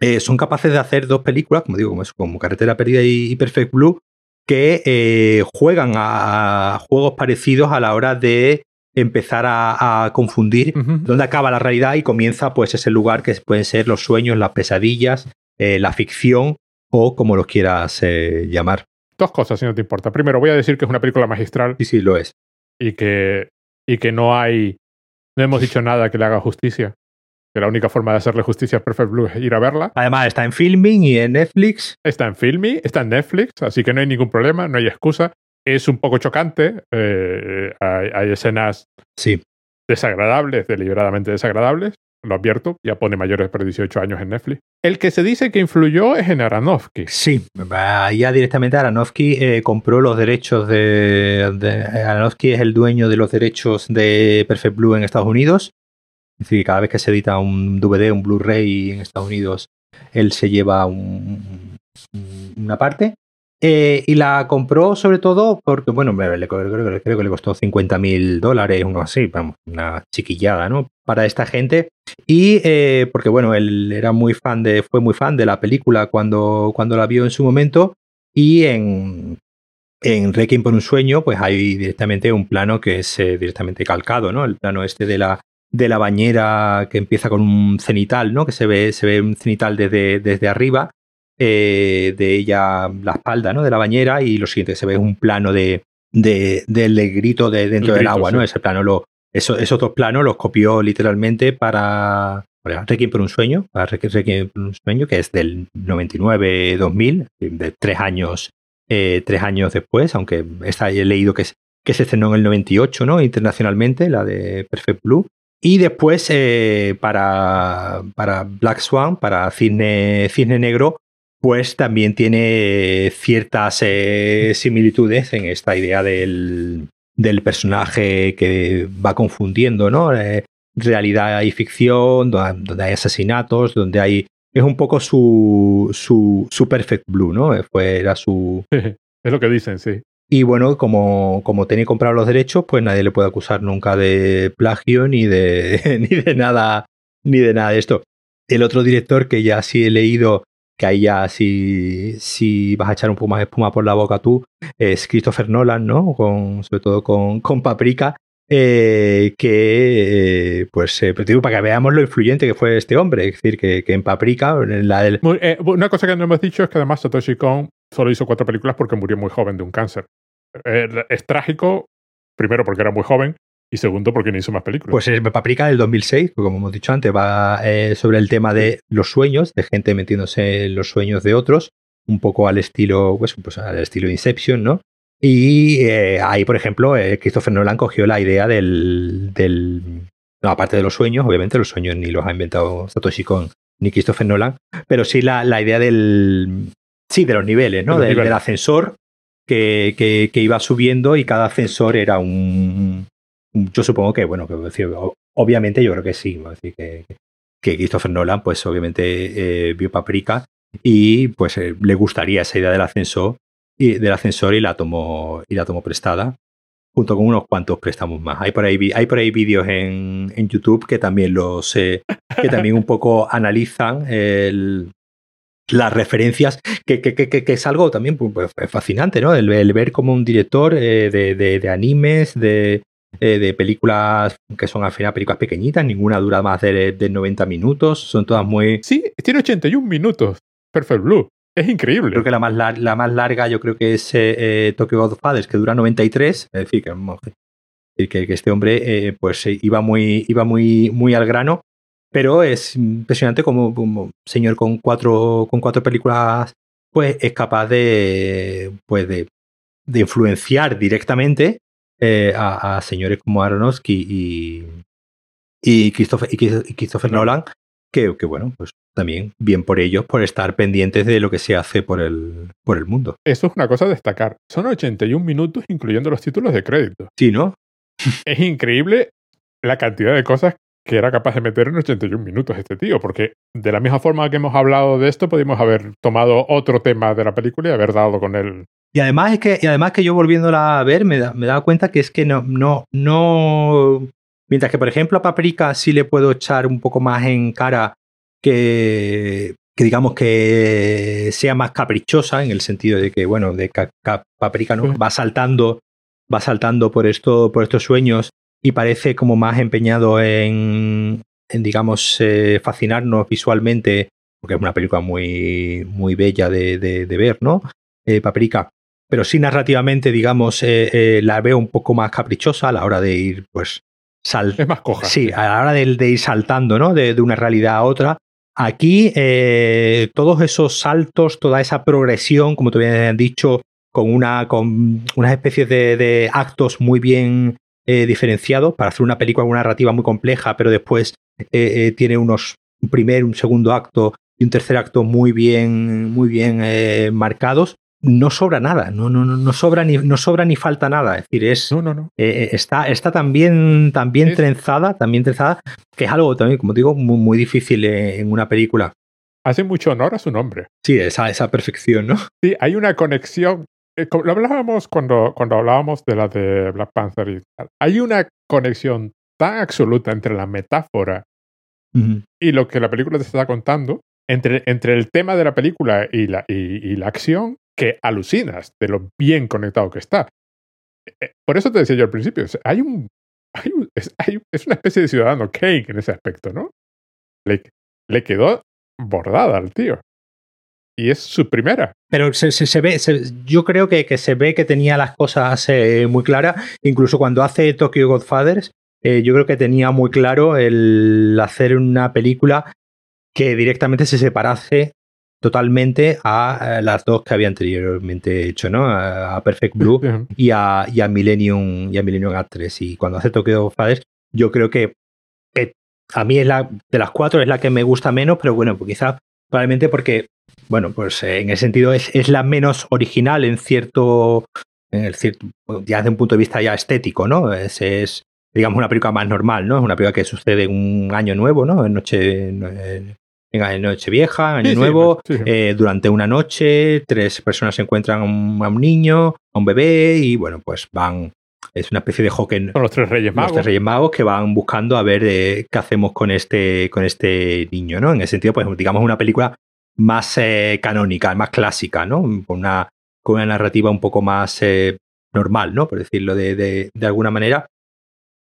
eh, son capaces de hacer dos películas, como digo, como, como Carretera Perdida y, Perfect Blue, que juegan a, juegos parecidos a la hora de empezar a, confundir dónde acaba la realidad y comienza pues ese lugar que pueden ser los sueños, las pesadillas, eh, la ficción o como lo quieras eh, llamar. Dos cosas, si no te importa. Primero, voy a decir que es una película magistral. Sí, sí, lo es. Y que, y que no hay, no hemos dicho nada que le haga justicia. Que la única forma de hacerle justicia a Perfect Blue es ir a verla. Además, está en filming y en Netflix. Está en filming, está en Netflix, así que no hay ningún problema, no hay excusa es un poco chocante. Eh, hay, escenas sí. desagradables, deliberadamente desagradables. Lo advierto, ya pone mayores de 18 años en Netflix. El que se dice que influyó es en Aronofsky. Sí, ya directamente Aronofsky eh, compró los derechos de, de, Aronofsky es el dueño de los derechos de Perfect Blue en Estados Unidos. Es decir, cada vez que se edita un DVD, un Blu-ray en Estados Unidos, él se lleva una parte. Eh, y la compró sobre todo porque, bueno, creo, que le costó 50 mil dólares, uno así, una chiquillada, ¿no? Para esta gente. Y eh, porque, bueno, él era muy fan de, fue muy fan de la película cuando, cuando la vio en su momento. Y en, en Requiem por un sueño, pues hay directamente un plano que es eh, directamente calcado, ¿no? El plano este de la, de la bañera que empieza con un cenital, ¿no? Que se ve, se ve un cenital desde, desde arriba eh, de ella la espalda ¿no? de la bañera y lo siguiente se ve un plano de, de del grito de dentro del agua, ¿no? Ese plano lo, eso, esos dos planos los copió literalmente para, Requiem por un sueño, para Requiem por un sueño, que es del 99-2000, de tres años, eh, tres años después, aunque esta he leído que, que se estrenó en el 98, ¿no? Internacionalmente, la de Perfect Blue. Y después eh, para, para Black Swan, para Cisne, Cisne Negro, pues también tiene ciertas eh, similitudes en esta idea del, del, personaje que va confundiendo, ¿no? Eh, realidad y ficción, donde hay asesinatos, donde hay... Es un poco su, su, su Perfect Blue, ¿no? Fue, era su... *laughs* es lo que dicen, sí. Y bueno, como, como tenía comprado los derechos, pues nadie le puede acusar nunca de plagio ni de, *laughs* ni de nada, ni de nada de esto. El otro director que ya sí he leído, que ahí ya si, si vas a echar un poco más de espuma por la boca tú, es Christopher Nolan, ¿no? Con, sobre todo con, con Paprika, eh, que, eh, pues, eh, digo, para que veamos lo influyente que fue este hombre. Es decir, que, que en Paprika, en la del... Eh, una cosa que no hemos dicho es que además Satoshi Kon solo hizo cuatro películas porque murió muy joven de un cáncer. Es trágico, primero porque era muy joven y segundo porque no hizo más películas. Pues es Paprika del 2006, como hemos dicho antes, va eh, sobre el tema de los sueños, de gente metiéndose en los sueños de otros, un poco al estilo, pues, pues al estilo Inception, ¿no? Y eh, ahí, por ejemplo, eh, Christopher Nolan cogió la idea del, del no, aparte de los sueños, obviamente los sueños ni los ha inventado Satoshi Kon ni Christopher Nolan, pero sí la, la idea del, sí, de los niveles, ¿no? De del, niveles. del ascensor que, que, que, iba subiendo y cada ascensor era un yo supongo que, bueno, que obviamente yo creo que sí, que, que Christopher Nolan, pues obviamente eh, vio Paprika y pues eh, le gustaría esa idea del ascensor y del ascensor y la tomó y la tomó prestada junto con unos cuantos préstamos más. Hay por ahí, hay por ahí vídeos en, en YouTube que también los eh, que también un poco analizan el, las referencias, que, que, que, que, es algo también pues, fascinante, ¿no? El, ver como un director eh, de, de, animes, de, eh, de películas que son al final películas pequeñitas, ninguna dura más de, de 90 minutos, son todas muy... Sí, tiene 81 minutos, Perfect Blue. Es increíble. Creo que la más, lar la más larga yo creo que es eh, Tokyo Godfathers, que dura 93. Es decir, que, que, que este hombre eh, pues iba muy, iba muy, muy al grano. Pero es impresionante como, como señor con cuatro, con cuatro películas pues es capaz de, pues de, de influenciar directamente eh, a, a, señores como Aronofsky y, y Christopher, y Christopher Nolan, que, que, bueno, pues también bien por ellos por estar pendientes de lo que se hace por el, por el mundo. Eso es una cosa a destacar. Son 81 minutos incluyendo los títulos de crédito. Sí, ¿no? es increíble la cantidad de cosas que era capaz de meter en 81 minutos este tío, porque de la misma forma que hemos hablado de esto, podríamos haber tomado otro tema de la película y haber dado con él. Y además es que, y además que yo volviéndola a ver, me, da, me dado cuenta que es que no, no, no. Mientras que, por ejemplo, a Paprika sí le puedo echar un poco más en cara que, que digamos que sea más caprichosa, en el sentido de que, bueno, de que Paprika ¿no? va saltando, va saltando por esto, por estos sueños y parece como más empeñado en, en digamos, eh, fascinarnos visualmente, porque es una película muy, muy bella de, de, de ver, ¿no? Eh, Paprika. Pero sí narrativamente, digamos, eh, eh, la veo un poco más caprichosa a la hora de ir, pues, sal Es más coja. Sí, a la hora de, de ir saltando, ¿no? De, de, una realidad a otra. Aquí, eh, todos esos saltos, toda esa progresión, como te habían dicho, con, una, con unas especies de, de actos muy bien diferenciados para hacer una película, una narrativa muy compleja, pero después tiene unos un primer, un segundo acto y un tercer acto muy bien, muy bien marcados. No sobra nada, no, no, no, sobra ni, no sobra ni falta nada. Es decir, es, no, no, no. Eh, está, está tan bien, tan bien es... trenzada, tan bien trenzada, que es algo también, como digo, muy, muy difícil en una película. Hace mucho honor a su nombre. Sí, esa, esa perfección, ¿no? *laughs* Sí, hay una conexión eh, lo hablábamos cuando, cuando hablábamos de la de Black Panther y tal. Hay una conexión tan absoluta entre la metáfora uh -huh. y lo que la película te está contando, entre, entre el tema de la película y la, y, y la acción, que alucinas de lo bien conectado que está. Por eso te decía yo al principio, hay un, hay un es, una especie de ciudadano Kane en ese aspecto, ¿no? Le, quedó bordada al tío y es su primera. Pero se, se, ve, yo creo que, que, se ve que tenía las cosas eh, muy claras, incluso cuando hace Tokyo Godfathers, eh, yo creo que tenía muy claro el hacer una película que directamente se separase totalmente a, a las dos que había anteriormente hecho, ¿no? A, Perfect Blue y a, y a Millennium y a Millennium Actress. Y cuando hace Tokyo Godfathers, yo creo que, que a mí es la de las cuatro es la que me gusta menos, pero bueno, pues quizás probablemente porque bueno, pues eh, en ese sentido es, es, la menos original en cierto, en el cierto, ya desde un punto de vista ya estético, ¿no? Es, es, digamos, una película más normal, ¿no? Es una película que sucede en un año nuevo, ¿no? En noche, en noche vieja, año nuevo, eh, durante una noche, tres personas se encuentran a un, niño, a un bebé, y bueno, pues van es una especie de hockey. Son los tres Reyes Magos. Los tres Reyes Magos que van buscando a ver eh, qué hacemos con este, con este niño, ¿no? En ese sentido, pues digamos una película más eh, canónica, más clásica, ¿no? Con una, con una narrativa un poco más eh, normal, ¿no? Por decirlo de, de, alguna manera.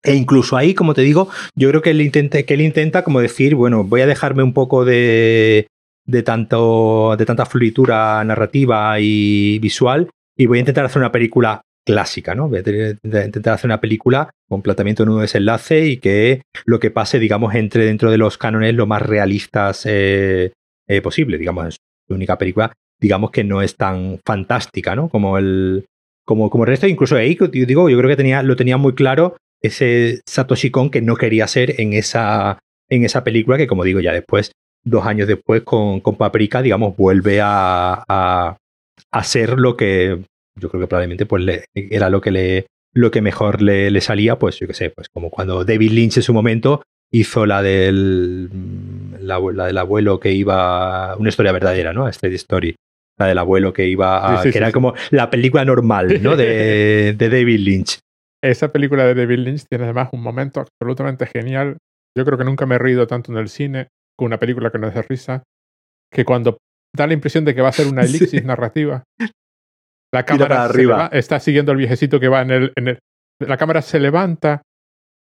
E incluso ahí, como te digo, yo creo que él intenta, que él intenta como decir, bueno, voy a dejarme un poco de, de, tanto, de tanta floritura narrativa y visual y voy a intentar hacer una película clásica, ¿no? Voy a intentar hacer una película con planteamiento nudo desenlace y que lo que pase, digamos, entre dentro de los cánones lo más realistas eh, eh, posible. Digamos, es la única película, digamos, que no es tan fantástica, ¿no? Como el, como, como el resto. Incluso ahí, digo, yo creo que tenía, lo tenía muy claro ese Satoshi Kon que no quería ser en esa, en esa película que, como digo, ya después, dos años después, con, con Paprika, digamos, vuelve a, a, a ser lo que yo creo que probablemente pues le, era lo que le lo que mejor le, le salía, pues yo qué sé, pues como cuando David Lynch en su momento hizo la del la, del abuelo que iba una historia verdadera, ¿no? Straight Story. La del abuelo que iba a, que era como la película normal, ¿no? De, *laughs* de David Lynch. Esa película de David Lynch tiene además un momento absolutamente genial. Yo creo que nunca me he reído tanto en el cine con una película que no es de risa, que cuando da la impresión de que va a ser una *laughs* elixir narrativa, la cámara arriba. está siguiendo al viejecito que va en el, en el, La cámara se levanta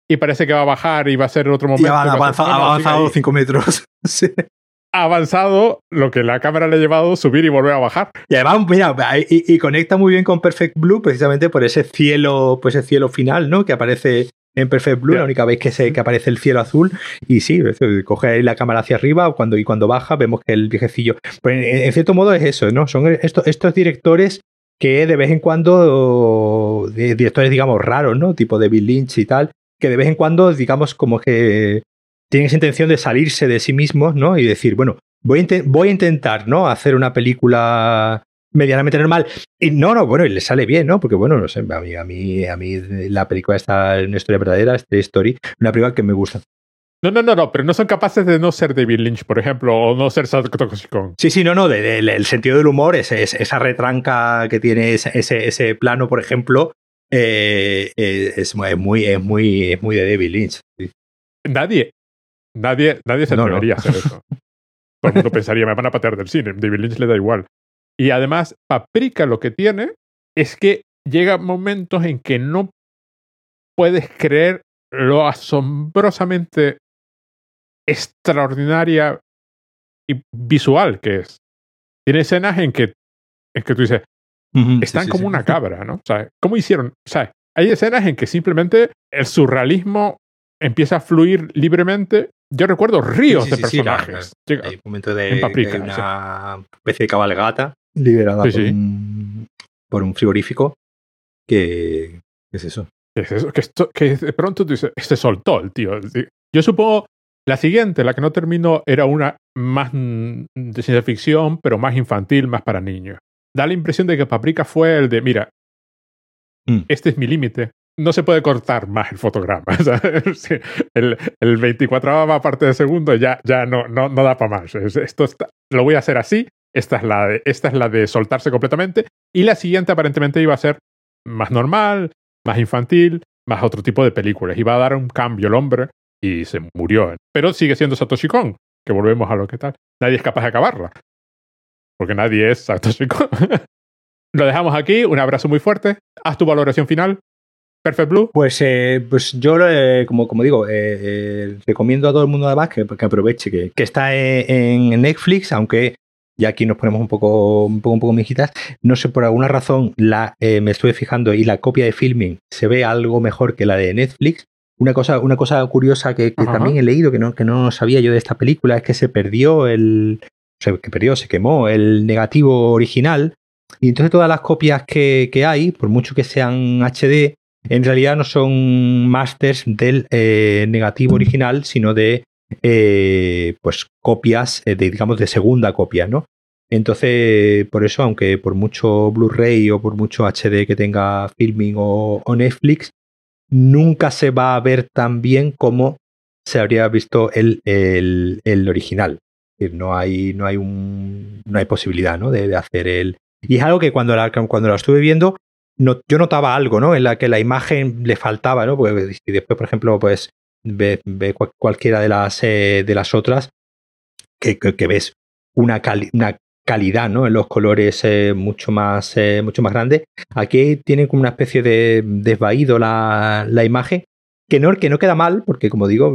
y parece que va a bajar y va a ser otro momento. ha avanzado 5 metros. *laughs* Ha avanzado lo que la cámara le ha llevado subir y volver a bajar. Y además, mira, y, conecta muy bien con Perfect Blue precisamente por ese cielo, pues ese cielo final, ¿no? Que aparece en Perfect Blue, la única vez que, se, que aparece el cielo azul. Y sí, coge ahí la cámara hacia arriba cuando, y cuando baja vemos que el viejecillo. Pues en, cierto modo es eso, ¿no? Son estos, estos directores que de vez en cuando, directores, digamos, raros, ¿no? Tipo de Bill Lynch y tal, que de vez en cuando, digamos, como que tienen esa intención de salirse de sí mismos, ¿no? Y decir, bueno, voy a, voy a intentar, ¿no? Hacer una película medianamente normal. Y no, no, bueno, y le sale bien, ¿no? Porque, bueno, no sé, a mí, a mí, a mí la película está en una historia verdadera, esta Story, una película que me gusta. No, no, no, no, pero no son capaces de no ser David Lynch, por ejemplo, o no ser Kong. Sí, sí, no, no, el sentido del humor, es, esa retranca que tiene ese, ese, plano, por ejemplo, eh, eh, es, muy, es, muy, es muy de David Lynch. Nadie, nadie, nadie se atrevería a hacer eso. *laughs* Todo el mundo pensaría, me van a patear del cine, David Lynch le da igual. Y además, Paprika lo que tiene es que llega momentos en que no puedes creer lo asombrosamente extraordinaria y visual que es. Tiene escenas en que, en que tú dices, están como una cabra, ¿no? O sea, ¿cómo hicieron? O sea, hay escenas en que simplemente el surrealismo empieza a fluir libremente. Yo recuerdo ríos de personajes. hay un momento de, una especie de cabalgata liberada por un, por, un, frigorífico que, es eso. es eso? Que, esto, que de pronto tú dices, se soltó el tío. Yo supongo la siguiente, la que no terminó, era una más de ciencia ficción, pero más infantil, más para niños. Da la impresión de que Paprika fue el de, mira, mm. este es mi límite. No se puede cortar más el fotograma. *laughs* el, el 24 parte de segundo ya, ya no, no, no da para más. Esto lo voy a hacer así. Esta es, la de, esta es la de soltarse completamente. Y la siguiente aparentemente iba a ser más normal, más infantil, más otro tipo de películas. Iba a dar un cambio el hombre y se murió. Pero sigue siendo Satoshi Kon, que volvemos a lo que tal. Nadie es capaz de acabarla. Porque nadie es Satoshi Kon. *laughs* lo dejamos aquí. Un abrazo muy fuerte. Haz tu valoración final. Perfect Blue. Pues, eh, pues yo, como, como digo, eh, eh, recomiendo a todo el mundo además que, que aproveche que, que está en, Netflix, aunque ya aquí nos ponemos un poco, un poco, un poco mijitas. No sé, por alguna razón la, me estuve fijando y la copia de filming se ve algo mejor que la de Netflix. Una cosa, una cosa curiosa que, también he leído, que no, que no sabía yo de esta película, es que se perdió el. O sea, que perdió, se quemó el negativo original. Y entonces todas las copias que, hay, por mucho que sean HD, en realidad no son masters del eh, negativo original, sino de eh, pues copias, eh, de, digamos, de segunda copia, ¿no? Entonces, por eso, aunque por mucho Blu-ray o por mucho HD que tenga filming o Netflix, nunca se va a ver tan bien como se habría visto el, el, original. no hay, no hay, un, no hay posibilidad ¿no? de, hacer el... Y es algo que cuando la, cuando la estuve viendo, no, yo notaba algo, ¿no? En la que la imagen le faltaba, ¿no? Porque si después, por ejemplo, pues ve, ve cualquiera de las, eh, de las otras, que, que, ves una, una calidad ¿no? en los colores eh, mucho, más, eh, mucho más grande. Aquí tiene como una especie de desvaído la, la imagen, que no, que no queda mal, porque como digo,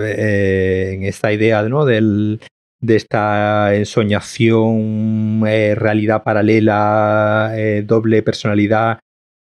eh, en esta idea ¿no? Del, de esta ensoñación, realidad paralela, doble personalidad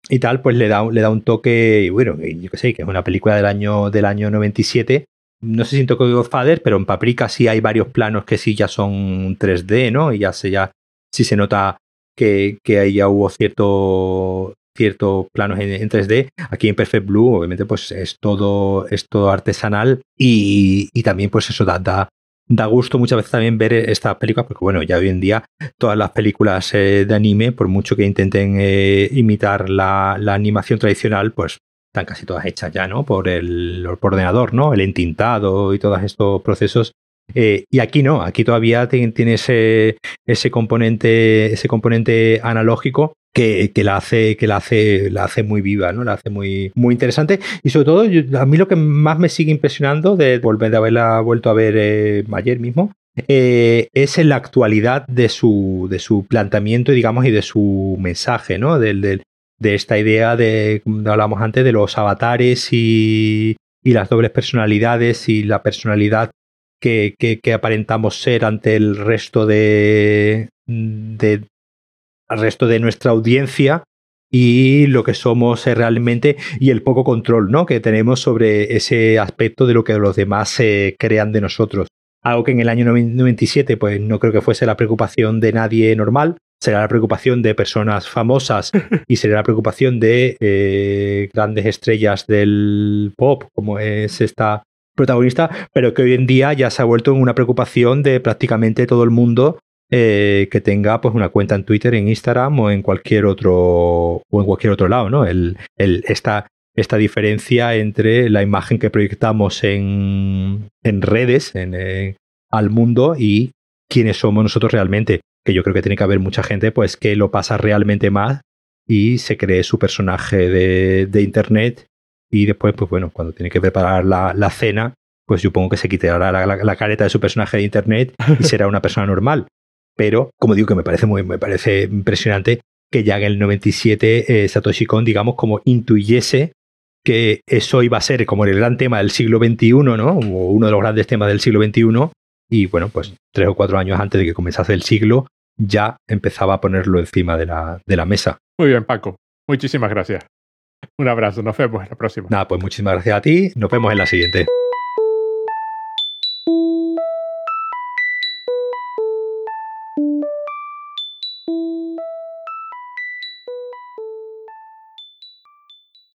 y tal, pues le da, le da un toque, bueno, yo que sé, que es una película del año, del año 97, no sé si en Tokyo Godfather, pero en Paprika sí hay varios planos que sí ya son 3D, ¿no? Y ya se ya sí se nota que, que ahí ya hubo cierto, ciertos planos en, 3D. Aquí en Perfect Blue, obviamente, pues es todo, es todo artesanal y, y también, pues eso da, da, gusto muchas veces también ver esta película, porque bueno, ya hoy en día todas las películas eh, de anime, por mucho que intenten eh, imitar la, animación tradicional, pues están casi todas hechas ya, ¿no? Por el ordenador, ¿no? El entintado y todos estos procesos. Eh, y aquí no, aquí todavía tiene ese, ese componente, ese componente analógico que, la hace, que la hace, la hace muy viva, ¿no? La hace muy, muy interesante. Y sobre todo, a mí lo que más me sigue impresionando de volver de haberla vuelto a ver eh, ayer mismo. Eh, es en la actualidad de su, de su planteamiento, digamos, y de su mensaje, ¿no? Del, del, de esta idea de, hablamos antes, de los avatares y, y las dobles personalidades y la personalidad que, que, aparentamos ser ante el resto de al resto de nuestra audiencia y lo que somos realmente y el poco control ¿no? que tenemos sobre ese aspecto de lo que los demás se crean de nosotros. Algo que en el año 97 pues no creo que fuese la preocupación de nadie normal, será la preocupación de personas famosas *laughs* y será la preocupación de eh, grandes estrellas del pop, como es esta protagonista, pero que hoy en día ya se ha vuelto en una preocupación de prácticamente todo el mundo eh, que tenga pues una cuenta en Twitter, en Instagram o en cualquier otro o en cualquier otro lado, ¿no? El, esta, esta diferencia entre la imagen que proyectamos en, en redes en, eh, al mundo y quiénes somos nosotros realmente que yo creo que tiene que haber mucha gente pues que lo pasa realmente mal y se cree su personaje de, de internet y después pues bueno cuando tiene que preparar la, la cena pues supongo que se quitará la, la, careta de su personaje de internet y será una persona normal pero como digo que me parece muy me parece impresionante que ya en el 97 eh, Satoshi Kon digamos como intuyese que eso iba a ser como el gran tema del siglo XXI, ¿no? O uno de los grandes temas del siglo XXI y bueno, pues tres o cuatro años antes de que comenzase el siglo, ya empezaba a ponerlo encima de la, de la mesa. Muy bien, Paco. Muchísimas gracias. Un abrazo, nos vemos en la próxima. Nada, pues muchísimas gracias a ti. Nos vemos en la siguiente.